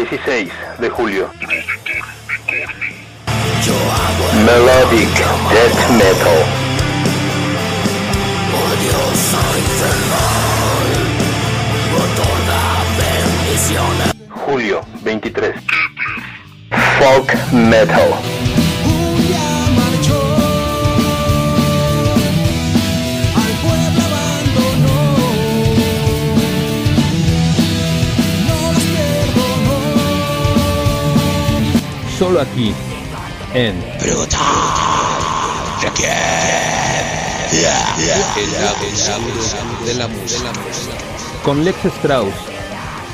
16 de julio. Melodic Death Metal. Julio 23. Folk Metal. Solo aquí, en de la música. con Lex Strauss.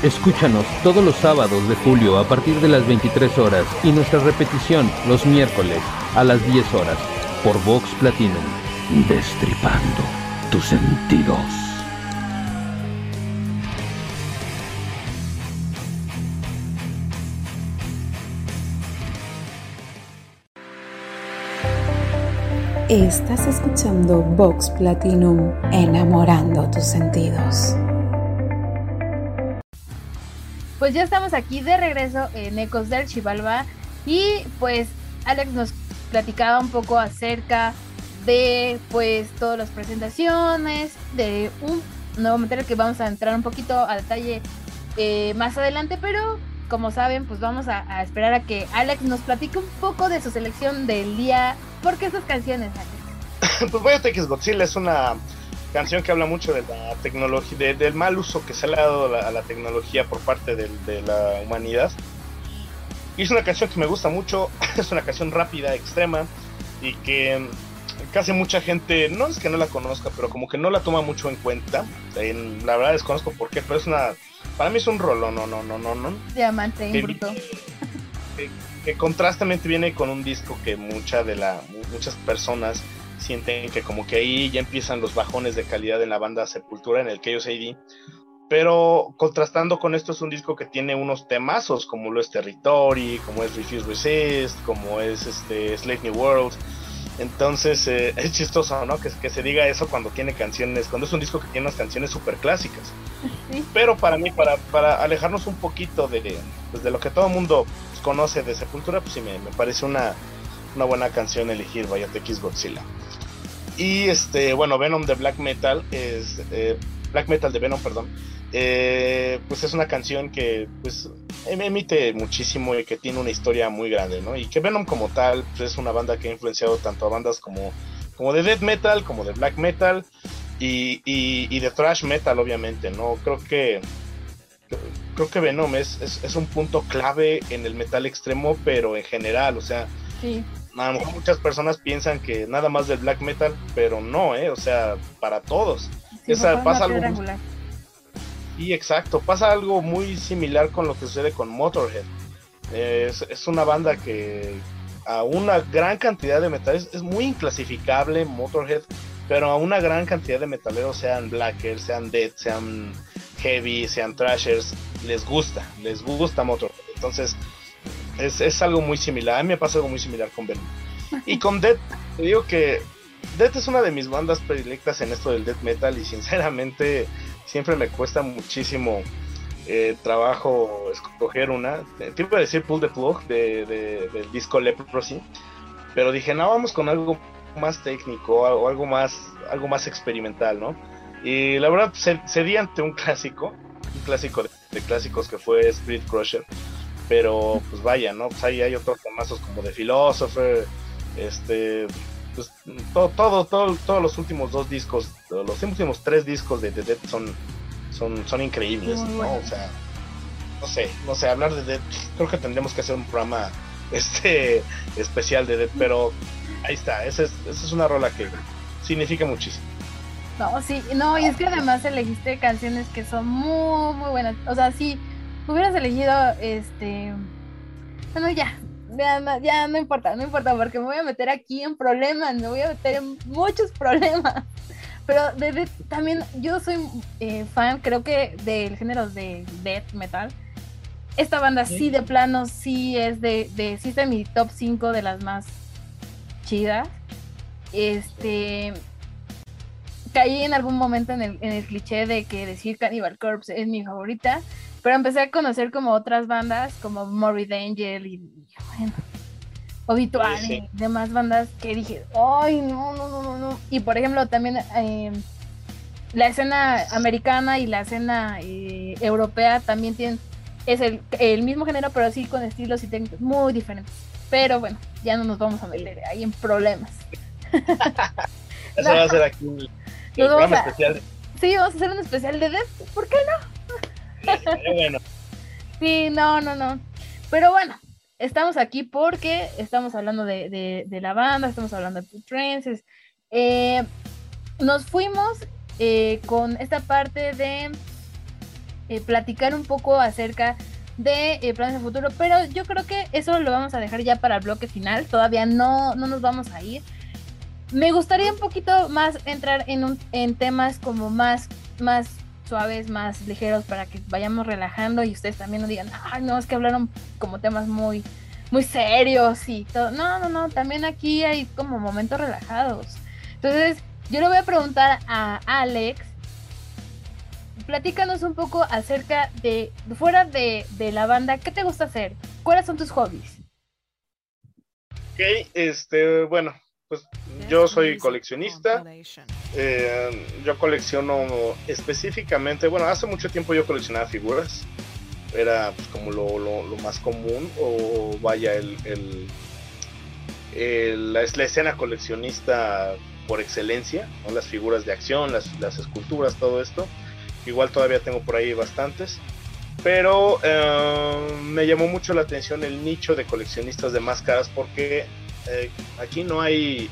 Escúchanos todos los sábados de julio a partir de las 23 horas y nuestra repetición los miércoles a las 10 horas por Vox Platinum. Destripando tus sentidos. Estás escuchando Vox Platinum, enamorando tus sentidos. Pues ya estamos aquí de regreso en Ecos del Chivalba y pues Alex nos platicaba un poco acerca de pues todas las presentaciones, de un nuevo material que vamos a entrar un poquito a detalle eh, más adelante, pero como saben pues vamos a, a, esperar a que Alex nos platique un poco de su selección del día. ¿Por qué estas canciones, Alex? pues Biotech es Godzilla es una canción que habla mucho de la tecnología, de, del mal uso que se le ha dado a la, a la tecnología por parte de, de, la humanidad. Y es una canción que me gusta mucho, es una canción rápida, extrema, y que casi mucha gente, no es que no la conozca, pero como que no la toma mucho en cuenta. En, la verdad desconozco por qué, pero es una, para mí es un rolo, no, no, no, no, no. Diamante en bruto. que, que contrastamente viene con un disco que mucha de la, muchas personas sienten que como que ahí ya empiezan los bajones de calidad en la banda Sepultura, en el Chaos AD. Pero contrastando con esto es un disco que tiene unos temazos como lo es Territory, como es Refuse Resist, como es este Slave New World. Entonces eh, es chistoso, ¿no? Que, que se diga eso cuando tiene canciones, cuando es un disco que tiene unas canciones súper clásicas. Sí. Pero para mí, para, para alejarnos un poquito de, pues, de lo que todo el mundo conoce de Sepultura, pues sí me, me parece una, una buena canción elegir X Godzilla. Y este, bueno, Venom de Black Metal es eh, Black Metal de Venom, perdón. eh, pues es una canción que pues em- emite muchísimo y que tiene una historia muy grande, ¿no? Y que Venom como tal pues, es una banda que ha influenciado tanto a bandas como, como de death metal, como de black metal y, y, y de thrash metal, obviamente, ¿no? Creo que creo que Venom es, es, es un punto clave en el metal extremo, pero en general, o sea, Sí. a lo mejor muchas personas piensan que nada más del black metal, pero no, ¿eh? O sea, para todos. Sí, Esa- pasa algo y exacto, pasa algo muy similar con lo que sucede con Motorhead. Es, es una banda que a una gran cantidad de metales es muy inclasificable Motorhead, pero a una gran cantidad de metaleros, sean blackers, sean dead, sean heavy, sean thrashers, les gusta, les gusta Motorhead. Entonces, es, es algo muy similar. A mí me pasa algo muy similar con Venom. Y con Death, te digo que Death es una de mis bandas predilectas en esto del death metal y sinceramente siempre me cuesta muchísimo eh, trabajo escoger una. Te iba a decir Pull the Plug de, de- del disco Leprosy, pero dije, no, vamos con algo más técnico o algo más, algo más experimental, ¿no? Y la verdad, ce- cedí ante un clásico, un clásico de, de clásicos que fue Spirit Crusher, pero pues vaya, ¿no? Pues ahí hay otros temazos como The Philosopher, este, pues todo, todo, todo, todos los últimos dos discos, los últimos tres discos de The Dead son, son, son increíbles, ¿no? O sea, no sé, no sé, hablar de Dead, creo que tendríamos que hacer un programa este especial de Dead, pero ahí está, esa es, esa es una rola que significa muchísimo. No, sí, no, y es que además elegiste canciones que son muy, muy buenas. O sea, si hubieras elegido, este, bueno, ya, ya, no- ya no importa, no importa, porque me voy a meter aquí en problemas, me voy a meter en muchos problemas. Pero de, de- también yo soy eh, fan, creo que del género de death metal. Esta banda sí, de plano, sí es de, de, sí está en mi top 5 de las más chidas. Este, caí en algún momento en el, en el cliché de que decir Cannibal Corpse es mi favorita, pero empecé a conocer como otras bandas como Morbid Angel y, y bueno, Obituary Sí, sí. y demás bandas que dije, ay, no, no, no, no, no. Y por ejemplo, también eh, la escena americana y la escena eh, europea también tienen, es el, el mismo género, pero sí con estilos y técnicas muy diferentes. Pero bueno, ya no nos vamos a meter ahí en problemas. Eso va a ser aquí Nos vamos programa a- especial. Sí, vamos a hacer un especial de Death, ¿por qué no? Bueno, Sí, no, no, no. Pero bueno, estamos aquí porque estamos hablando de, de- de la banda, estamos hablando de Putrenses. Eh, nos fuimos eh, con esta parte de eh, platicar un poco acerca de eh, planes de futuro, pero yo creo que eso lo vamos a dejar ya para el bloque final. Todavía no, no nos vamos a ir. Me gustaría un poquito más entrar en, un, en temas como más, más suaves, más ligeros para que vayamos relajando y ustedes también no digan, ay, no, es que hablaron como temas muy, muy serios y todo. No, no, no, también aquí hay como momentos relajados. Entonces, yo le voy a preguntar a Alex, platícanos un poco acerca de, fuera de, de la banda, ¿qué te gusta hacer? ¿Cuáles son tus hobbies? ok, este, bueno, pues yo soy coleccionista. Eh, yo colecciono específicamente, bueno, hace mucho tiempo yo coleccionaba figuras. Era pues, como lo, lo- lo más común, o vaya, el, el- el- la, es la escena coleccionista por excelencia, ¿no? las figuras de acción, las, las esculturas, todo esto. Igual todavía tengo por ahí bastantes. Pero eh, me llamó mucho la atención el nicho de coleccionistas de máscaras porque eh, aquí no hay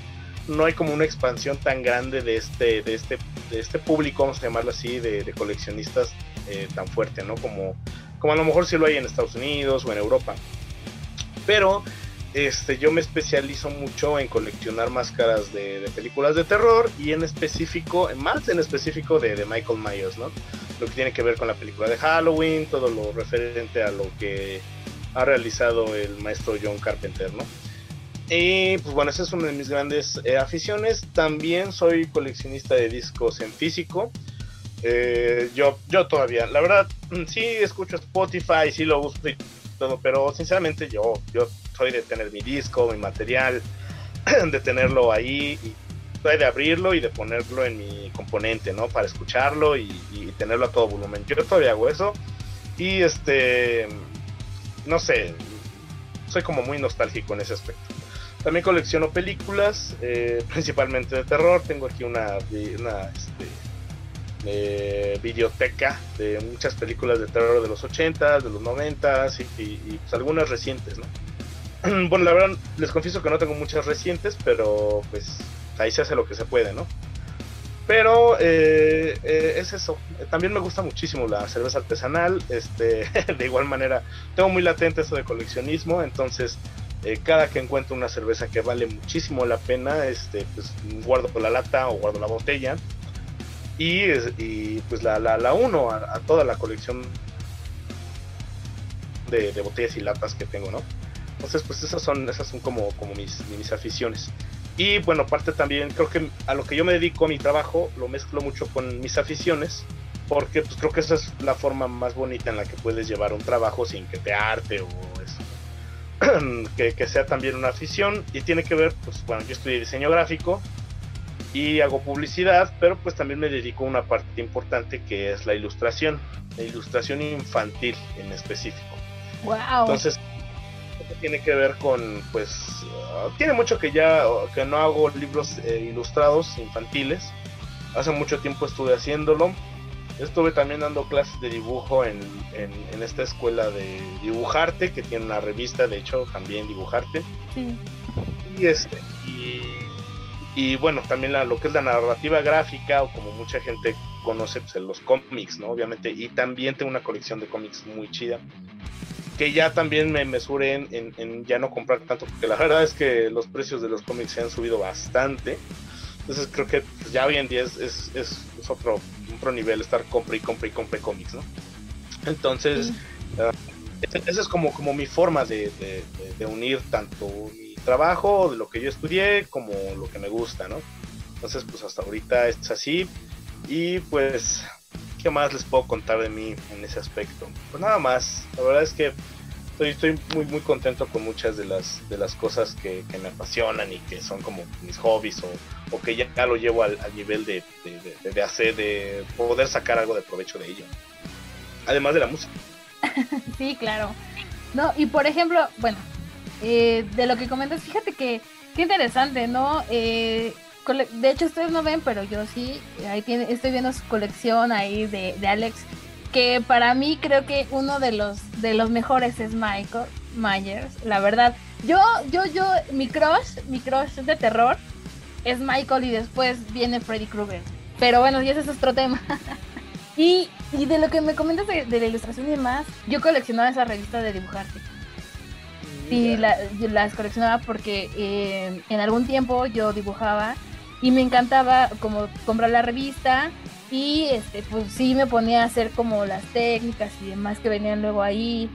no hay como una expansión tan grande de este de este de este público vamos a llamarlo así de, coleccionistas eh, tan fuerte no como como a lo mejor sí lo hay en Estados Unidos o en Europa. Pero este yo me especializo mucho en coleccionar máscaras de, películas de terror y en específico más en específico de Michael Myers no lo que tiene que ver con la película de Halloween todo lo referente a lo que ha realizado el maestro John Carpenter no y pues bueno, esa es una de mis grandes eh, aficiones. También soy coleccionista de discos en físico. Eh, yo, yo todavía, la verdad, mm, sí escucho Spotify, sí lo uso y todo, pero sinceramente yo, yo soy de tener mi disco, mi material, de tenerlo ahí y de abrirlo y de ponerlo en mi componente, ¿no? Para escucharlo y tenerlo a todo volumen. Yo todavía hago eso y este, no sé, soy como muy nostálgico en ese aspecto. También colecciono películas, eh, principalmente de terror. Tengo aquí una, una este, eh, videoteca de muchas películas de terror de los 80, de los 90 y, y, pues algunas recientes, ¿no? bueno, la verdad, les confieso que no tengo muchas recientes, pero pues ahí se hace lo que se puede, ¿no? Pero eh, es eso. También me gusta muchísimo la cerveza artesanal. Este, de igual manera, tengo muy latente eso de coleccionismo, entonces eh, cada que encuentro una cerveza que vale muchísimo la pena, este, pues guardo la lata o guardo la botella y, y pues la, la, la uno a, toda la colección de, de, botellas y latas que tengo, ¿no? Entonces, pues esas son, esas son como, como mis, mis aficiones. Y bueno, aparte también creo que a lo que yo me dedico a mi trabajo lo mezclo mucho con mis aficiones, porque pues creo que esa es la forma más bonita en la que puedes llevar un trabajo sin que te arte o. que, que, sea también una afición y tiene que ver, pues bueno, yo estudié diseño gráfico y hago publicidad, pero pues también me dedico a una parte importante que es la ilustración, la ilustración infantil en específico. Wow. Entonces, tiene que ver con, pues, uh, tiene mucho que ya, que no hago libros eh, ilustrados infantiles. Hace mucho tiempo estuve haciéndolo. Estuve también dando clases de dibujo en, en, en, esta escuela de dibujarte, que tiene una revista, de hecho, también dibujarte. Sí. Y este, y, y bueno, también la, lo que es la narrativa gráfica, o como mucha gente conoce, pues, los cómics, ¿no? Obviamente, y también tengo una colección de cómics muy chida que ya también me mesuré en, en, en, ya no comprar tanto, porque la verdad es que los precios de los cómics se han subido bastante. Entonces creo que pues, ya hoy en día es, es, es, otro, otro nivel estar compre y compre y compre cómics, ¿no? Entonces, sí. uh, esa es como, como mi forma de, de, de, unir tanto mi trabajo, de lo que yo estudié, como lo que me gusta, ¿no? Entonces, pues hasta ahorita es así. Y pues ¿qué más les puedo contar de mí en ese aspecto? Pues nada más, la verdad es que estoy, estoy muy muy contento con muchas de las, de las cosas que, que me apasionan y que son como mis hobbies o, o que ya, ya, lo llevo al, al nivel de, de, hacer, de poder sacar algo de provecho de ello. Además de la música. sí, claro. No, y por ejemplo, bueno, eh, de lo que comentas, fíjate que qué interesante, ¿no? Eh, de hecho ustedes no ven, pero yo sí, ahí tiene, estoy viendo su colección ahí de, Alex, que para mí creo que uno de los de los mejores es Michael Myers, la verdad. Yo, yo, yo, mi crush, mi crush de terror es Michael y después viene Freddy Krueger. Pero bueno, y ese es otro tema. y, y, de lo que me comentas de, de, la ilustración y demás, yo coleccionaba esa revista de dibujarte. Y la, las coleccionaba porque eh, en algún tiempo yo dibujaba y me encantaba como comprar la revista y este pues sí me ponía a hacer como las técnicas y demás que venían luego ahí.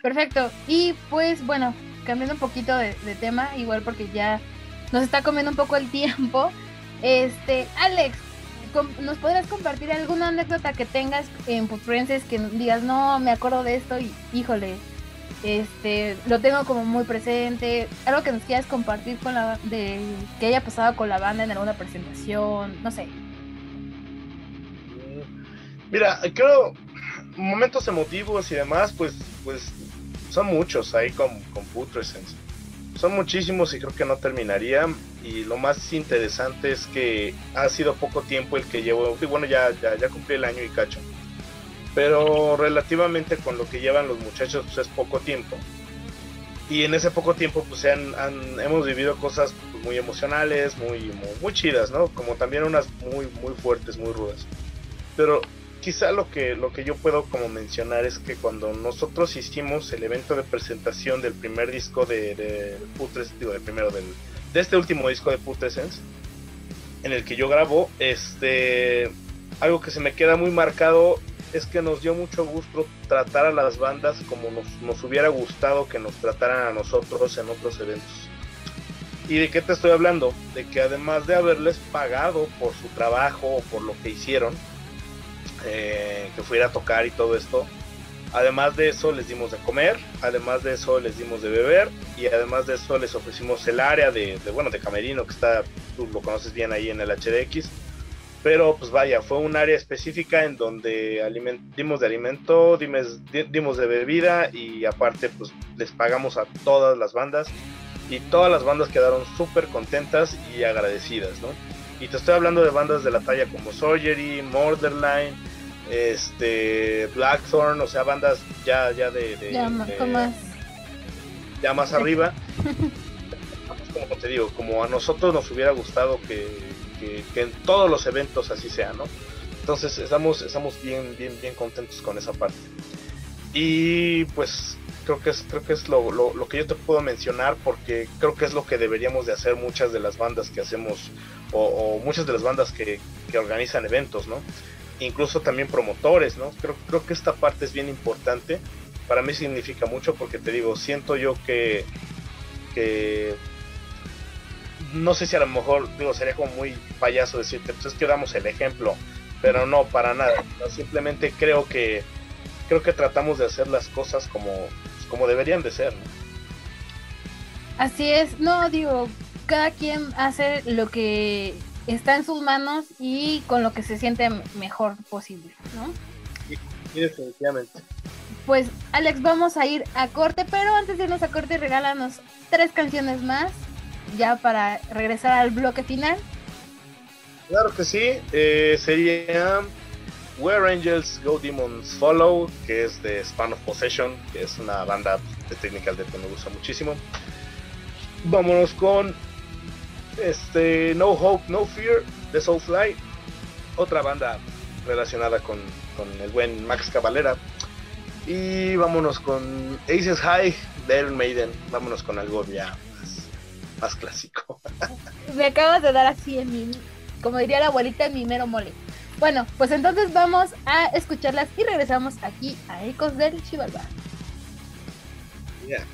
Perfecto. Y pues bueno cambiando un poquito de, tema igual porque ya nos está comiendo un poco el tiempo este Alex ¿nos podrías compartir alguna anécdota que tengas en Putrenses que digas no me acuerdo de esto y híjole este lo tengo como muy presente algo que nos quieras compartir con la de que haya pasado con la banda en alguna presentación no sé mira creo momentos emotivos y demás pues pues son muchos ahí con, con Putrescence son muchísimos y creo que no terminaría y lo más interesante es que ha sido poco tiempo el que llevo y bueno ya, ya, ya cumplí el año y cacho pero relativamente con lo que llevan los muchachos pues, es poco tiempo. Y en ese poco tiempo pues han, han- hemos vivido cosas muy emocionales, muy, muy, muy chidas, ¿no? Como también unas muy, muy fuertes, muy rudas. Pero quizá lo que, lo que yo puedo como mencionar es que cuando nosotros hicimos el evento de presentación del primer disco de, de Putres, digo, del primero de este último disco de Putrescence, en el que yo grabo, este, algo que se me queda muy marcado es que nos dio mucho gusto tratar a las bandas como nos, nos hubiera gustado que nos trataran a nosotros en otros eventos. ¿Y de qué te estoy hablando? De que además de haberles pagado por su trabajo o por lo que hicieron, eh, que fuera a tocar y todo esto, además de eso les dimos de comer, además de eso les dimos de beber y además de eso les ofrecimos el área de, de, bueno, de camerino que está, tú lo conoces bien ahí en el HDX, pero pues vaya, fue un área específica en donde aliment- dimos de alimento, dimes- di- dimos de bebida y aparte pues les pagamos a todas las bandas y todas las bandas quedaron súper contentas y agradecidas, ¿no? Y te estoy hablando de bandas de la talla como Surgery, Borderline, este, Blackthorn, o sea, bandas ya, ya de, de- Ya, ma- de- con más. ya más arriba. como te digo, como a nosotros nos hubiera gustado que, que- que en todos los eventos así sea, ¿no? Entonces estamos, estamos bien, bien, bien contentos con esa parte. Y pues creo que es, creo que es lo, lo- lo que yo te puedo mencionar porque creo que es lo que deberíamos de hacer muchas de las bandas que hacemos o, o muchas de las bandas que, que organizan eventos, ¿no? Incluso también promotores, ¿no? Creo, creo que esta parte es bien importante. Para mí significa mucho porque te digo, siento yo que, que no sé si a lo mejor, digo, sería como muy payaso decirte, pues es que damos el ejemplo, pero no, para nada. Simplemente creo que creo que tratamos de hacer las cosas como, como deberían de ser. ¿no? Así es, no digo, cada quien hace lo que está en sus manos y con lo que se siente mejor posible, ¿no? Y definitivamente. Pues Alex, vamos a ir a corte, pero antes de irnos a corte, regálanos tres canciones más, ya para regresar al bloque final. Claro que sí, eh, sería Where Angels Go Demons Follow, que es de Span of Possession, que es una banda de Technical Death que me gusta muchísimo. Vámonos con este No Hope, No Fear de Soulfly, otra banda relacionada con, con el buen Max Cavalera. Y vámonos con Aces High de Iron Maiden, vámonos con algo ya más, más clásico. Me acabas de dar así en mi, como diría la abuelita, en mi mero mole. Bueno, pues entonces vamos a escucharlas y regresamos aquí a Ecos del Chivalba. Yeah.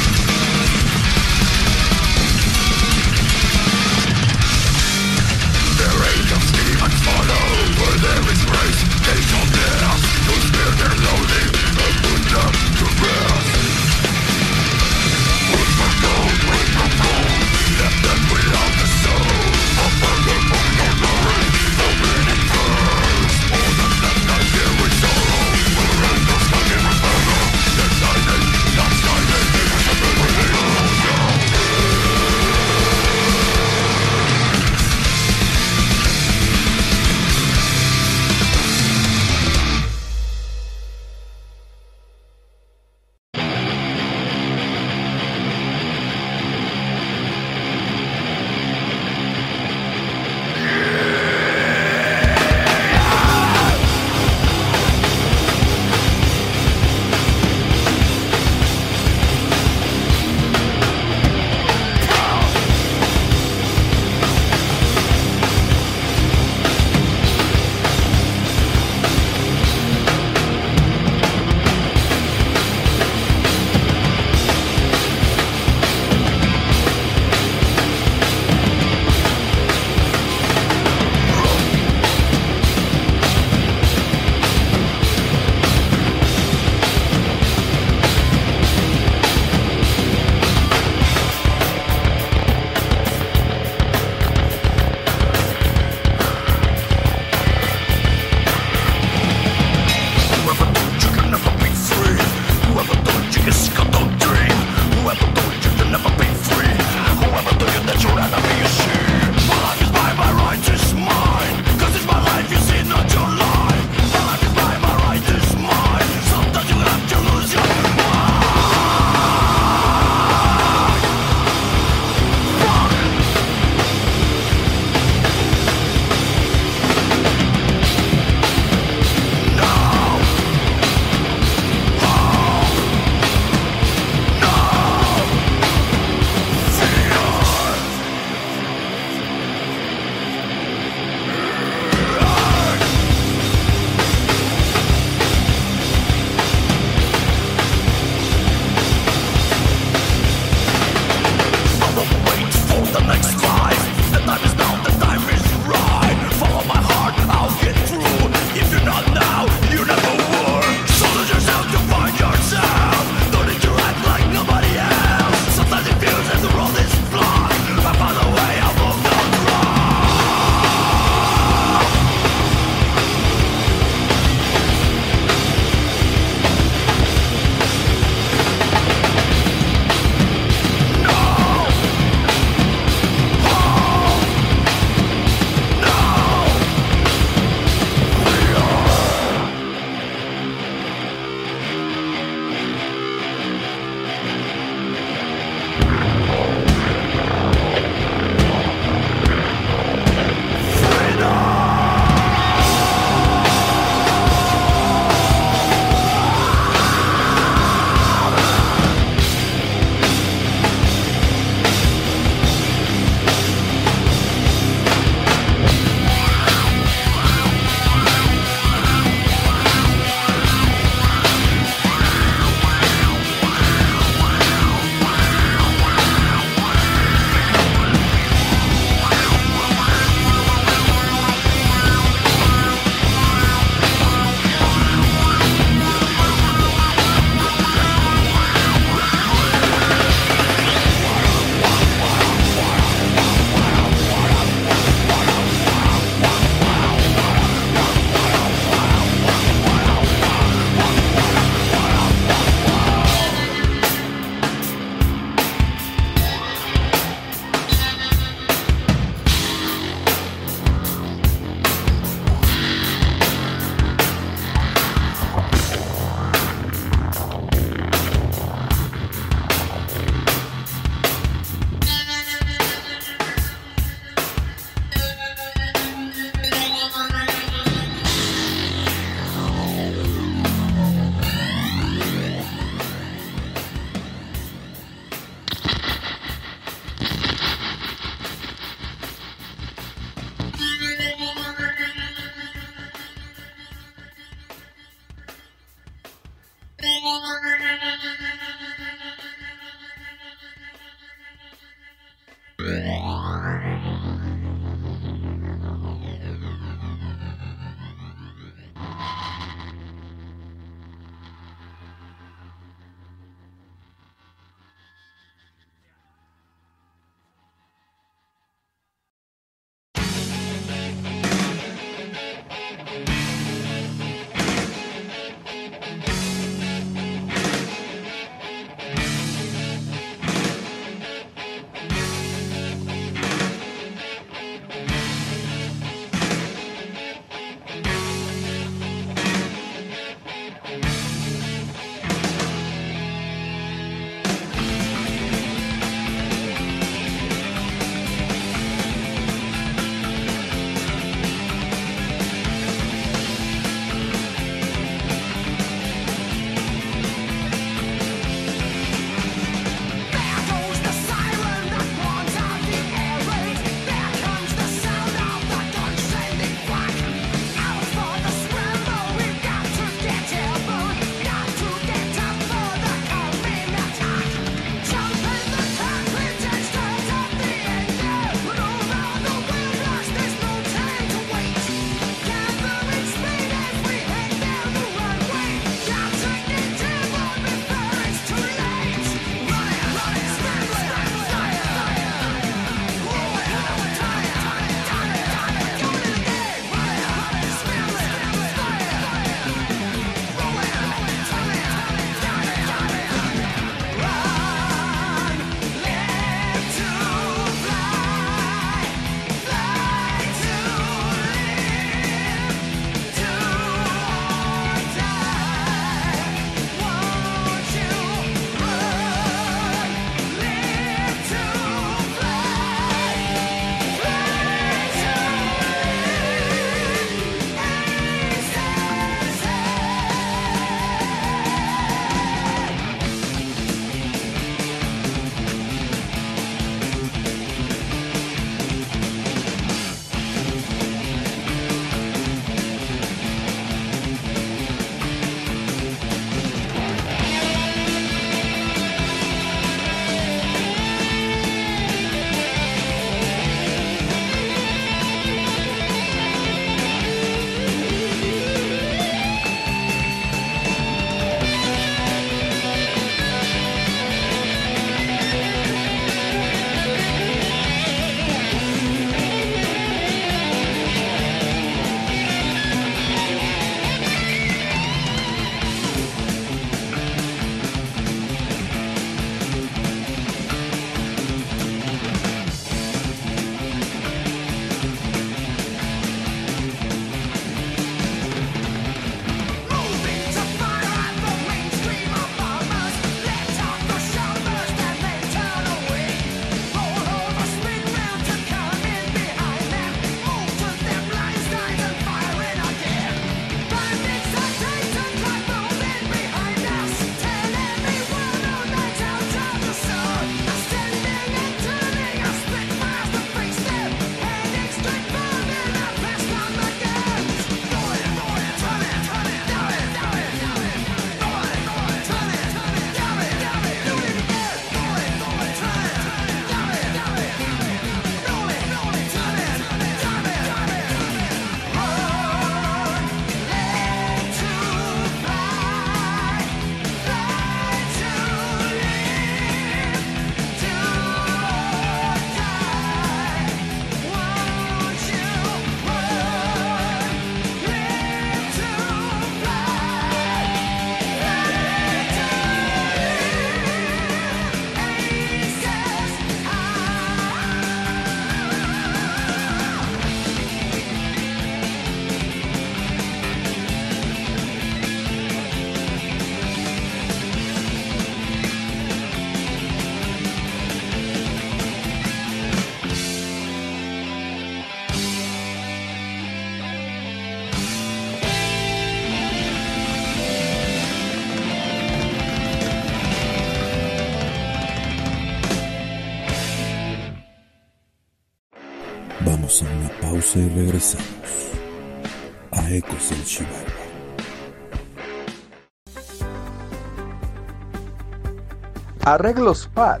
Arreglos PAD.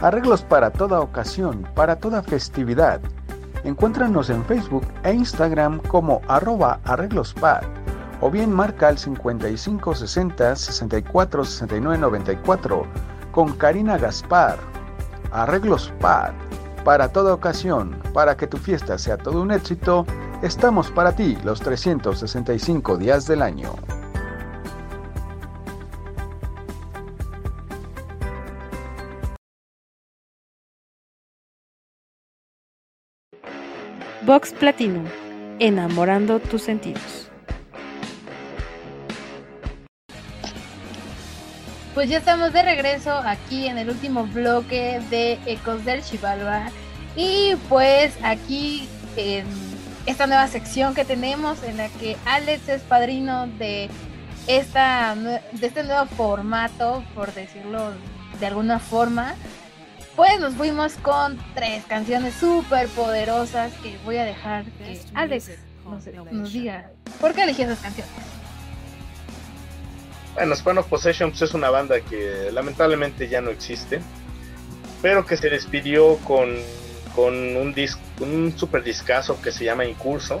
Arreglos para toda ocasión, para toda festividad. Encuéntranos en Facebook e Instagram como arroba arreglospad o bien marca al 5560 64 69 94 con Karina Gaspar. Arreglos PAD. Para toda ocasión, para que tu fiesta sea todo un éxito, estamos para ti los 365 días del año. Vox Platinum, enamorando tus sentidos. Pues ya estamos de regreso aquí en el último bloque de Ecos del Chivalba. Y pues aquí en esta nueva sección que tenemos en la que Alex es padrino de esta de este nuevo formato, por decirlo de alguna forma. Pues nos fuimos con tres canciones súper poderosas que voy a dejar que Alex nos, nos diga por qué elegí esas canciones. Bueno, Span of Possession pues, es una banda que lamentablemente ya no existe, pero que se despidió con, con un, disco, un super discazo que se llama Incurso.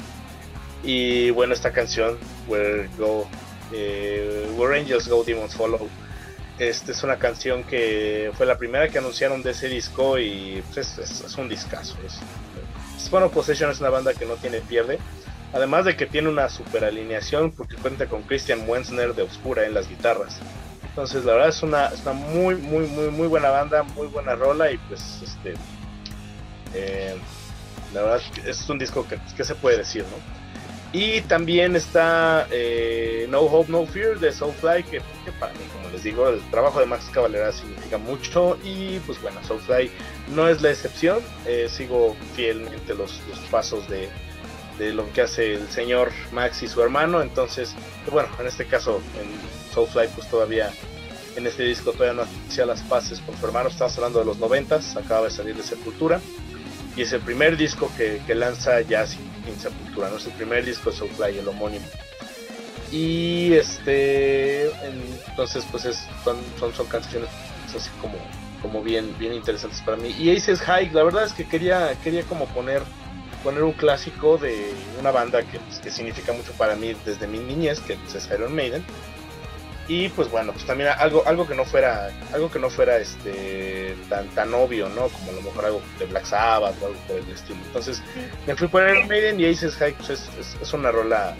Y bueno, esta canción, Where, Go, eh, Where Angels Go, Demons Follow, este es una canción que fue la primera que anunciaron de ese disco y pues, es, un discazo. Es, of Possession es una banda que no tiene pierde. Además de que tiene una super alineación porque cuenta con Christian Wenzner de Obscura en las guitarras. Entonces la verdad es una, una muy, muy, muy, muy buena banda, muy buena rola y pues este... Eh, la verdad es un disco que, que, se puede decir, ¿no? Y también está eh, No Hope, No Fear de Soulfly, que, que, para mí, como les digo, el trabajo de Max Cavalera significa mucho y pues bueno, Soulfly no es la excepción, eh, sigo fielmente los, los pasos de, de lo que hace el señor Max y su hermano. Entonces, bueno, en este caso, en Soulfly, pues todavía en este disco todavía no hacía las paces con su hermano. Estamos hablando de los noventas, acaba de salir de Sepultura. Y es el primer disco que, que lanza ya sin, sin, Sepultura, ¿no? El primer disco Soulfly, el homónimo. Y este, entonces, pues es, son, son, canciones así como, como bien, bien interesantes para mí. Y Aces High, la verdad es que quería, quería como poner poner un clásico de una banda que, pues, que, significa mucho para mí desde mi niñez, que pues, es Iron Maiden. Y pues bueno, pues también algo, algo que no fuera, algo que no fuera este tan, tan obvio, ¿no? Como a lo mejor algo de Black Sabbath o algo por el estilo. Entonces, me fui por Iron Maiden y Aces High pues, es, es, es, una rola,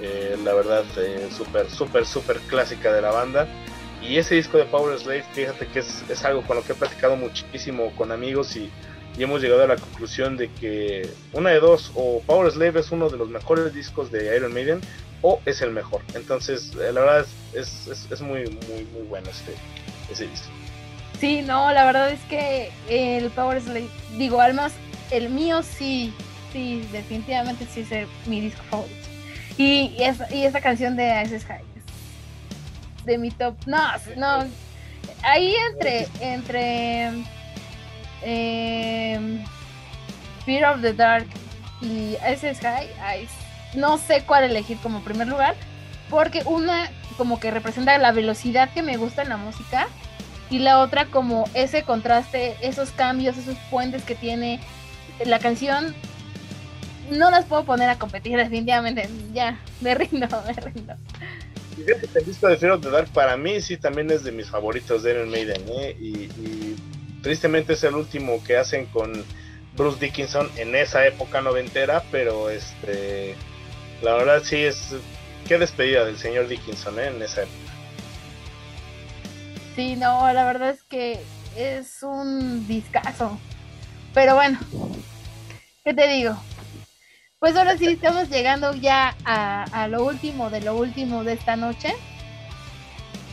eh, la verdad, eh, súper, súper, súper clásica de la banda. Y ese disco de Power Slave, fíjate que es, es algo con lo que he platicado muchísimo con amigos y y hemos llegado a la conclusión de que una de dos, o Power Slave es uno de los mejores discos de Iron Maiden, o es el mejor. Entonces, la verdad es, es, es muy, muy, muy bueno este, ese disco. Sí, no, la verdad es que el Power Slave, digo, al el mío sí, sí, definitivamente sí es mi disco favorito. Y, y, esa, y esa canción de Ice High de mi top, no, no, ahí entre, entre eh, Fear of the Dark y ese Sky, no sé cuál elegir como primer lugar, porque una como que representa la velocidad que me gusta en la música y la otra como ese contraste, esos cambios, esos puentes que tiene la canción. No las puedo poner a competir definitivamente, ya, me rindo, me rindo. El disco de Fear of the para mí sí también es de mis favoritos de Iron Maiden, ¿eh? y tristemente es el último que hacen con Bruce Dickinson en esa época noventera, pero este la verdad sí es qué despedida del señor Dickinson ¿eh? en esa época. Sí, no, la verdad es que es un discazo. Pero bueno, ¿qué te digo? Pues ahora sí estamos llegando ya a, a lo último de lo último de esta noche.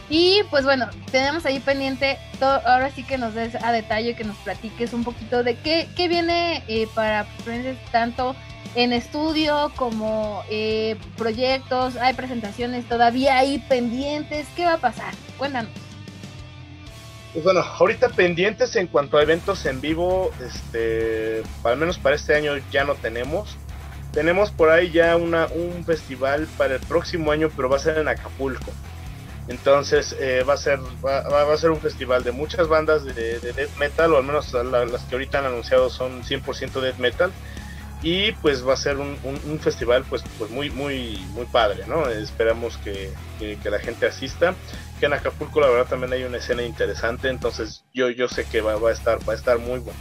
Y pues bueno, tenemos ahí pendiente, ahora sí que nos des a detalle, que nos platiques un poquito de qué, qué viene eh, para Princess tanto en estudio como eh, proyectos, hay presentaciones todavía ahí pendientes, ¿qué va a pasar? Cuéntanos. Pues bueno, ahorita pendientes en cuanto a eventos en vivo, este, al menos para este año ya no tenemos. Tenemos por ahí ya una, un festival para el próximo año, pero va a ser en Acapulco. Entonces eh, va, a ser, va, va, a ser un festival de muchas bandas de, de death metal, o al menos la, las que ahorita han anunciado son 100% death metal. Y pues va a ser un, festival pues, pues muy, muy, muy padre, ¿no? Esperamos que, que, la gente asista. Que en Acapulco la verdad también hay una escena interesante, entonces yo, yo sé que va, va a estar, va a estar muy bueno.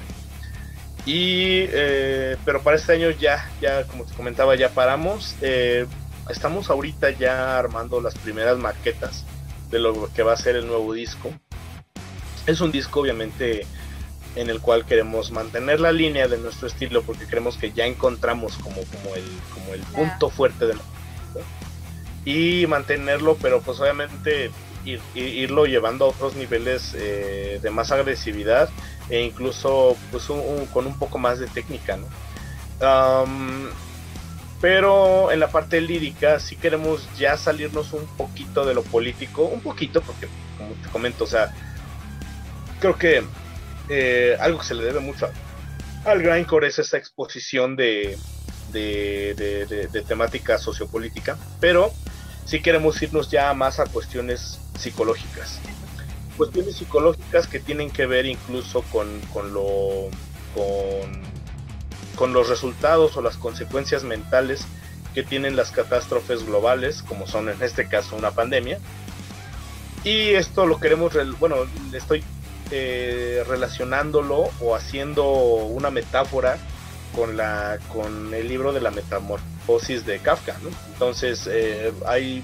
Y, eh, pero para este año ya, ya como te comentaba, ya paramos. Eh, estamos ahorita ya armando las primeras maquetas de lo que va a ser el nuevo disco. Es un disco obviamente en el cual queremos mantener la línea de nuestro estilo porque creemos que ya encontramos como, como, el, como el punto fuerte del y mantenerlo, pero pues obviamente ir, irlo llevando a otros niveles eh, de más agresividad e incluso pues un, un, con un poco más de técnica, ¿no? Um, pero en la parte lírica sí queremos ya salirnos un poquito de lo político, un poquito, porque como te comento, o sea, creo que eh, algo que se le debe mucho al grindcore es esa exposición de, de, de, de, de temática sociopolítica, pero sí queremos irnos ya más a cuestiones psicológicas. Cuestiones psicológicas que tienen que ver incluso con, con lo con, con los resultados o las consecuencias mentales que tienen las catástrofes globales, como son en este caso una pandemia. Y esto lo queremos, bueno, estoy eh, relacionándolo o haciendo una metáfora con, la, con el libro de la metamorfosis de Kafka. Entonces, eh, hay,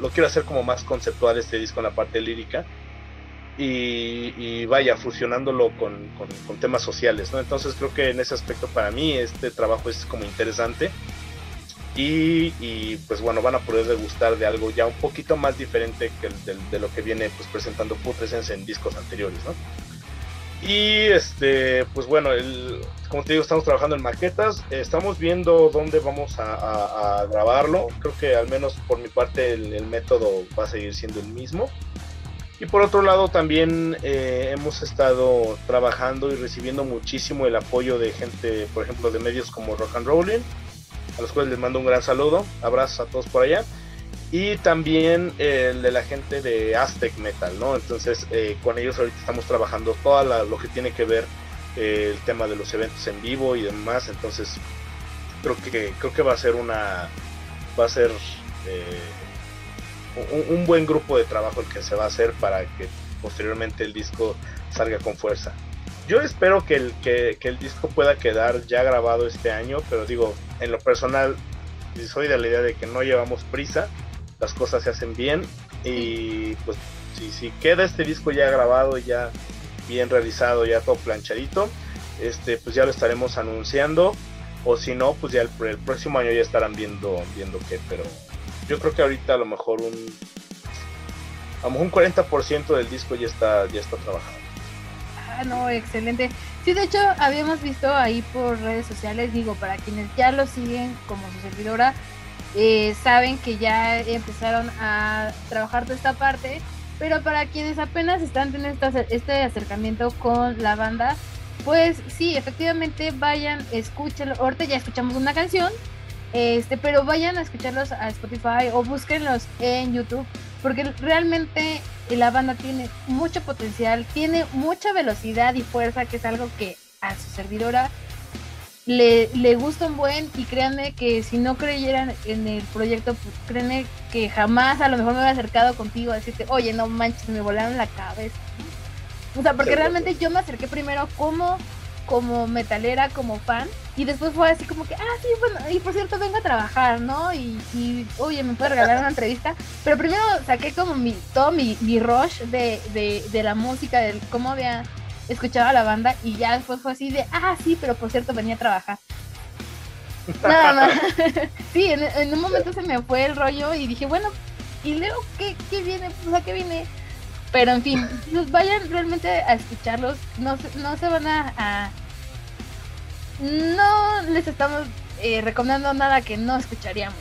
lo quiero hacer como más conceptual este disco en la parte lírica. Y, y, vaya fusionándolo con, con, con, temas sociales, ¿no? Entonces creo que en ese aspecto para mí este trabajo es como interesante y, y pues bueno, van a poder degustar de algo ya un poquito más diferente que el, de, de, lo que viene pues presentando Putrescence en discos anteriores, ¿no? Y este, pues bueno, el, como te digo, estamos trabajando en maquetas, estamos viendo dónde vamos a, a, a grabarlo, creo que al menos por mi parte el, el método va a seguir siendo el mismo. Y por otro lado también eh, hemos estado trabajando y recibiendo muchísimo el apoyo de gente, por ejemplo, de medios como Rock and Rolling, a los cuales les mando un gran saludo, abrazos a todos por allá. Y también eh, el de la gente de Aztec Metal, ¿no? Entonces eh, con ellos ahorita estamos trabajando todo lo que tiene que ver eh, el tema de los eventos en vivo y demás. Entonces creo que creo que va a ser una va a ser un, buen grupo de trabajo el que se va a hacer para que posteriormente el disco salga con fuerza. Yo espero que el, que el disco pueda quedar ya grabado este año, pero digo, en lo personal, soy de la idea de que no llevamos prisa, las cosas se hacen bien y pues si, si queda este disco ya grabado, ya bien realizado, ya todo planchadito, este pues ya lo estaremos anunciando o si no, pues ya el, el próximo año ya estarán viendo viendo qué, pero yo creo que ahorita a lo mejor un a lo mejor un 40% del disco ya está ya está trabajado. Ah, no, excelente. Sí, de hecho, habíamos visto ahí por redes sociales, digo, para quienes ya lo siguen como su servidora, eh, saben que ya empezaron a trabajar toda esta parte, pero para quienes apenas están teniendo este acercamiento con la banda, pues sí, efectivamente vayan, escúchenlo. Ahorita ya escuchamos una canción, este, pero vayan a escucharlos a Spotify o búsquenlos en YouTube, porque realmente la banda tiene mucho potencial, tiene mucha velocidad y fuerza, que es algo que a su servidora le, le gusta un buen y créanme que si no creyeran en el proyecto, pues créanme que jamás a lo mejor me hubiera acercado contigo a decirte, oye, no manches, me volaron la cabeza. O sea, porque realmente yo me acerqué primero como como metalera, como fan, y después fue así como que, ah, sí, bueno, y por cierto vengo a trabajar, ¿no? Y, y oye, me puede regalar una entrevista, pero primero saqué como mi, todo mi, mi rush de, de, de la música, de cómo había escuchado a la banda, y ya después fue así de, ah, sí, pero por cierto venía a trabajar. Nada más. sí, en, un momento se me fue el rollo y dije, bueno, y luego, ¿qué, qué viene? Pues a qué viene pero en fin, pues vayan realmente a escucharlos, no, no se van a, no les estamos eh, recomendando nada que no escucharíamos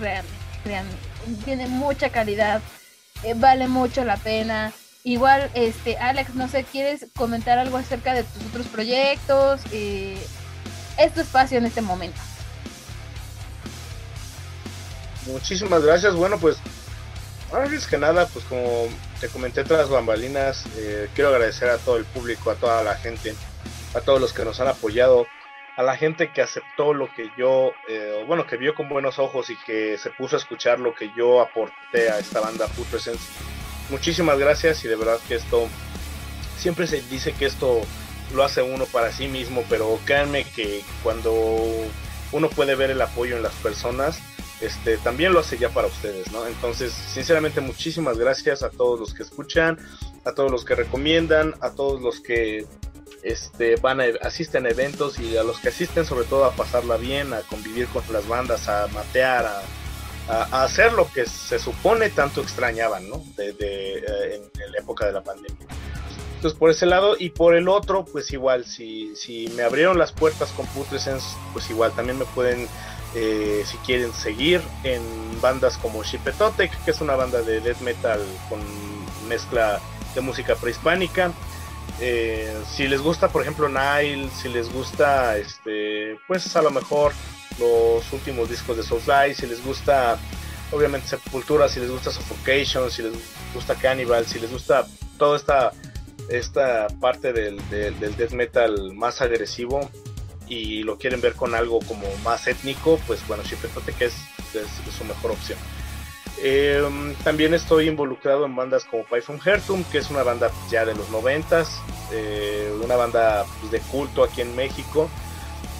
realmente, realmente. Tiene mucha calidad, eh, vale mucho la pena. Igual, este, Alex, no sé, ¿quieres comentar algo acerca de tus otros proyectos? Eh, es tu espacio en este momento. Muchísimas gracias. Bueno, pues, antes que nada, pues como te comenté tras bambalinas, eh, quiero agradecer a todo el público, a toda la gente, a todos los que nos han apoyado, a la gente que aceptó lo que yo, eh, bueno, que vio con buenos ojos y que se puso a escuchar lo que yo aporté a esta banda Food Presence. Muchísimas gracias y de verdad que esto, siempre se dice que esto lo hace uno para sí mismo, pero créanme que cuando uno puede ver el apoyo en las personas, este, también lo hace ya para ustedes, ¿no? Entonces, sinceramente, muchísimas gracias a todos los que escuchan, a todos los que recomiendan, a todos los que este, van a, asisten a eventos y a los que asisten sobre todo a pasarla bien, a convivir con las bandas, a matear, a, hacer lo que se supone tanto extrañaban, ¿no? De, eh, en, la época de la pandemia. Entonces, por ese lado, y por el otro, pues igual, si, me abrieron las puertas con Putrescence, pues igual también me pueden eh, si quieren seguir en bandas como Shipetotec, que es una banda de death metal con mezcla de música prehispánica. Eh, si les gusta, por ejemplo, Nile, si les gusta, este, pues a lo mejor los últimos discos de Soulfly, si les gusta, obviamente Sepultura, si les gusta Suffocation, si les gusta Cannibal, si les gusta toda esta, esta parte del death metal más agresivo, y lo quieren ver con algo como más étnico, pues bueno, que es, es, su mejor opción. Em, también estoy involucrado en bandas como Python Hertum, que es una banda ya de los noventas, eh, una banda pues, de culto aquí en México,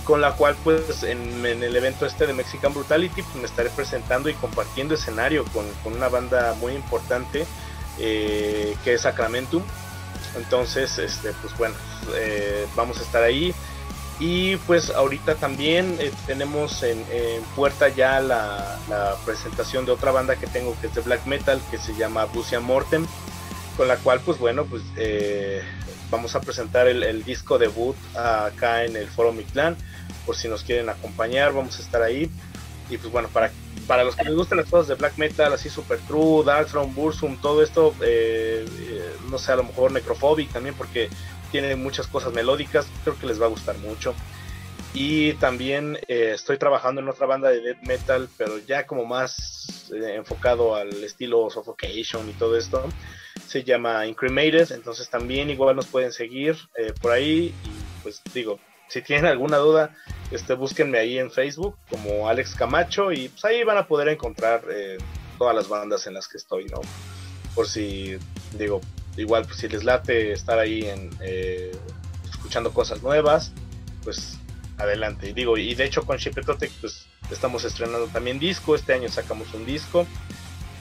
con la cual pues en, el evento este de Mexican Brutality pues, me estaré presentando y compartiendo escenario con, con una banda muy importante eh, que es Sacramentum. Entonces, este, pues bueno, eh, vamos a estar ahí. Y pues ahorita también eh, tenemos en, puerta ya la, presentación de otra banda que tengo que es de black metal que se llama Busia Mortem, con la cual pues bueno pues eh, vamos a presentar el, disco debut acá en el Foro Mictlán, por si nos quieren acompañar, vamos a estar ahí. Y pues bueno, para, para los que les gustan las cosas de black metal, así Super True, Darkthrone, Bursum, todo esto, eh, no sé, a lo mejor Necrophobic también, porque tiene muchas cosas melódicas, creo que les va a gustar mucho. Y también eh, estoy trabajando en otra banda de death metal, pero ya como más eh, enfocado al estilo Suffocation y todo esto. Se llama Incremated, entonces también igual nos pueden seguir eh, por ahí. Y pues digo, si tienen alguna duda, este, búsquenme ahí en Facebook como Alex Camacho y pues ahí van a poder encontrar todas las bandas en las que estoy, ¿no? Por si, digo, igual pues si les late estar ahí en eh, escuchando cosas nuevas, pues adelante. Y digo, y de hecho con Shipetotec pues estamos estrenando también disco, este año sacamos un disco.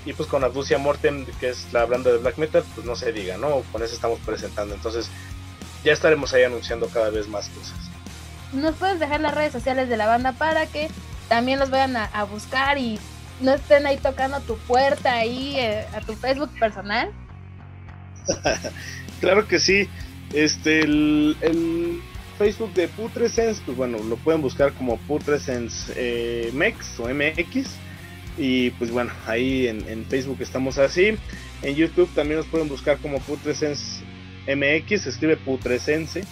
Y pues con Abducia Mortem, que es la banda de black metal, pues no se diga, ¿no? Con eso estamos presentando. Entonces ya estaremos ahí anunciando cada vez más cosas. Nos puedes dejar las redes sociales de la banda para que también los vayan a, buscar y no estén ahí tocando tu puerta ahí eh, a tu Facebook personal. claro que sí. Este, el, Facebook de Putrescence, pues bueno, lo pueden buscar como Putrescence eh, o MX. Y pues bueno, ahí en, Facebook estamos así. En YouTube también nos pueden buscar como Putrescence MX, escribe Putrescence.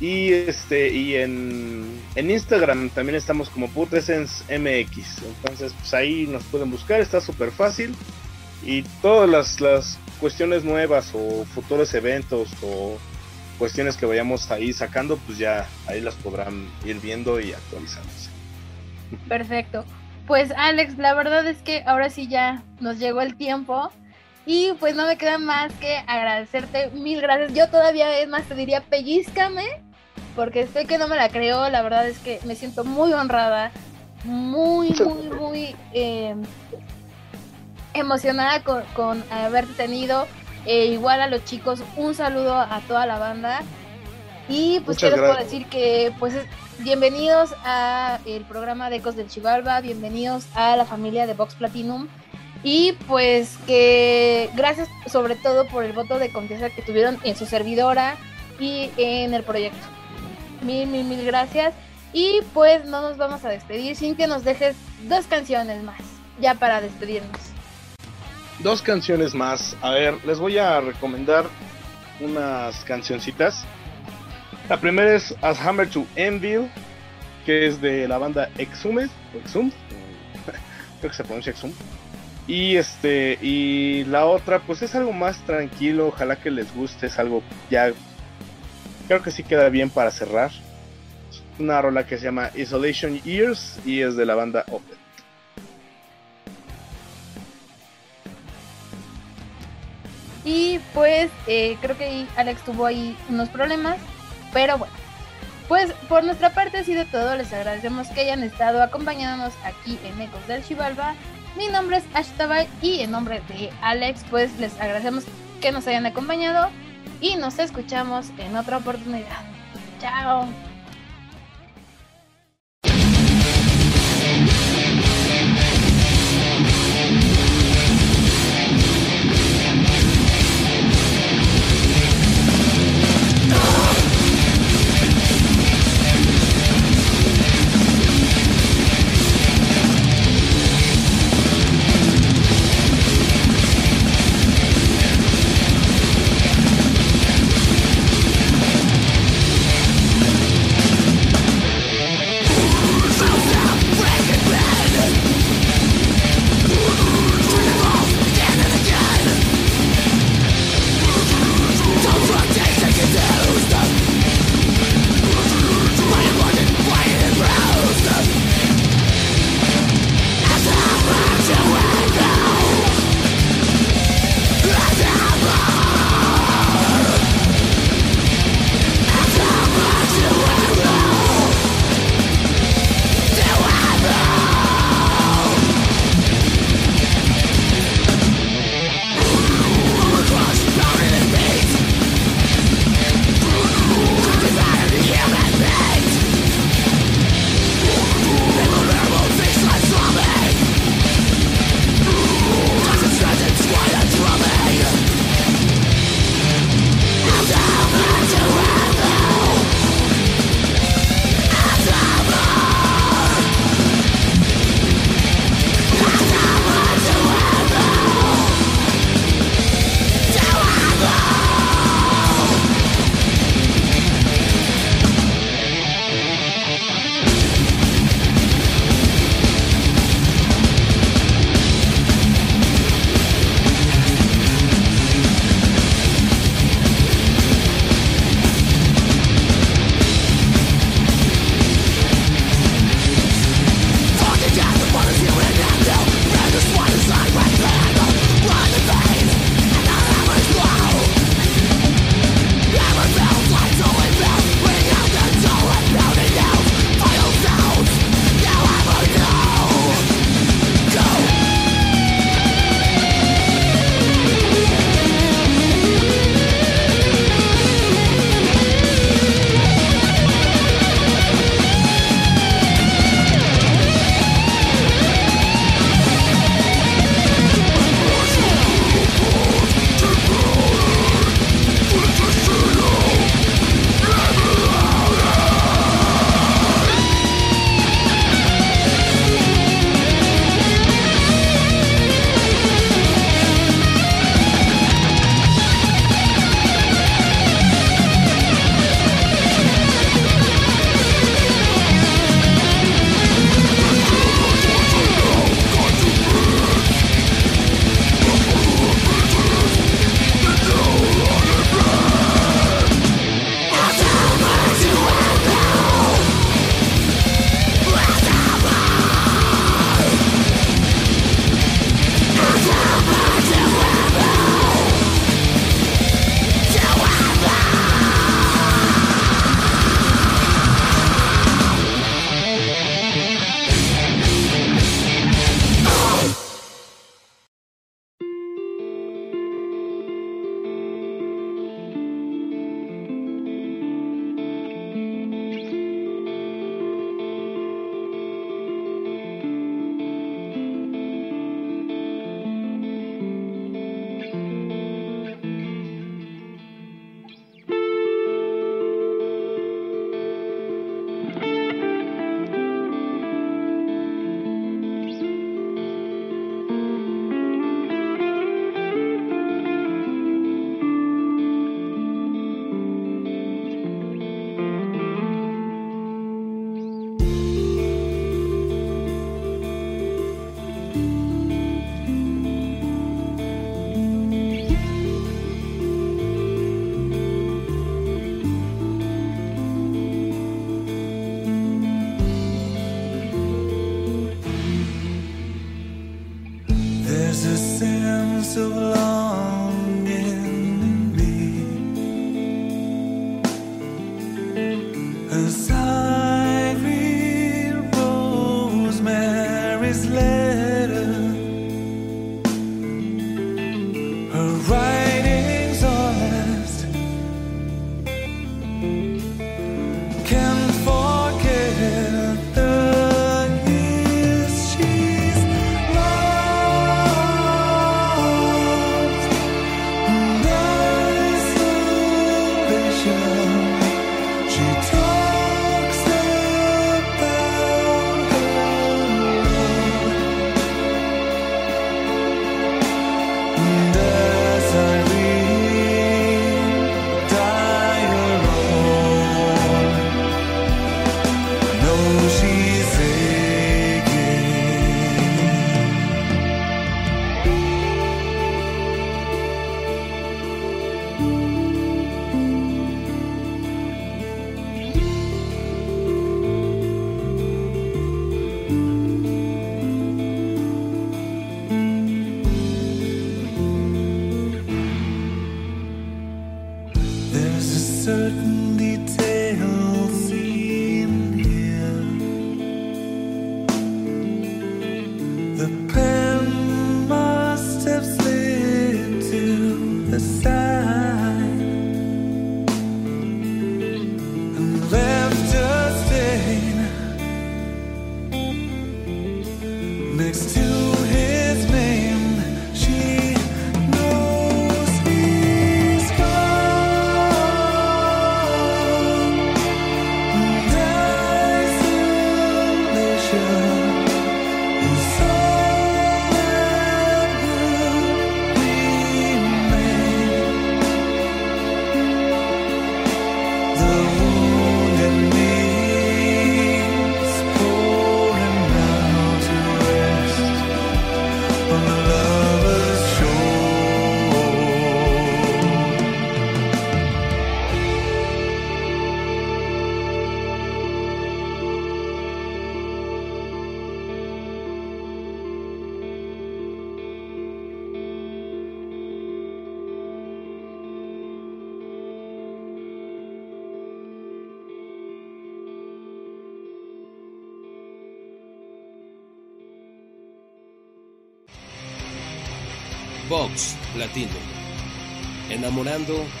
Y este, y en, en Instagram también estamos como Putrescence MX. Entonces, pues ahí nos pueden buscar, está súper fácil. Y todas las, las cuestiones nuevas o futuros eventos o cuestiones que vayamos ahí sacando, pues ya ahí las podrán ir viendo y actualizándose. Perfecto. Pues Alex, la verdad es que ahora sí ya nos llegó el tiempo y pues no me queda más que agradecerte mil gracias. Yo todavía es más te diría pellizcame porque estoy que no me la creo. La verdad es que me siento muy honrada, muy, muy, muy eh, emocionada con, haberte tenido. Eh, igual a los chicos, un saludo a toda la banda. Y pues quiero decir que pues bienvenidos a el programa de Ecos del Chivalba, bienvenidos a la familia de Vox Platinum. Y pues que gracias sobre todo por el voto de confianza que tuvieron en su servidora y en el proyecto. Mil, mil, mil gracias. Y pues no nos vamos a despedir sin que nos dejes dos canciones más, ya para despedirnos. Dos canciones más. A ver, les voy a recomendar unas cancioncitas. La primera es As Hammer to Envil, que es de la banda Exhumed, o Exhum, creo que se pronuncia Exhum. Y este, y la otra, pues es algo más tranquilo, ojalá que les guste, es algo ya, creo que sí queda bien para cerrar. Una rola que se llama Isolation Years y es de la banda Opeth. Y pues eh, creo que Alex tuvo ahí unos problemas, pero bueno. Pues por nuestra parte ha sido todo, les agradecemos que hayan estado acompañándonos aquí en Ecos del Chivalba. Mi nombre es Ashtabay y en nombre de Alex pues les agradecemos que nos hayan acompañado y nos escuchamos en otra oportunidad. Chao.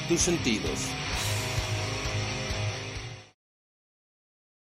Tus sentidos.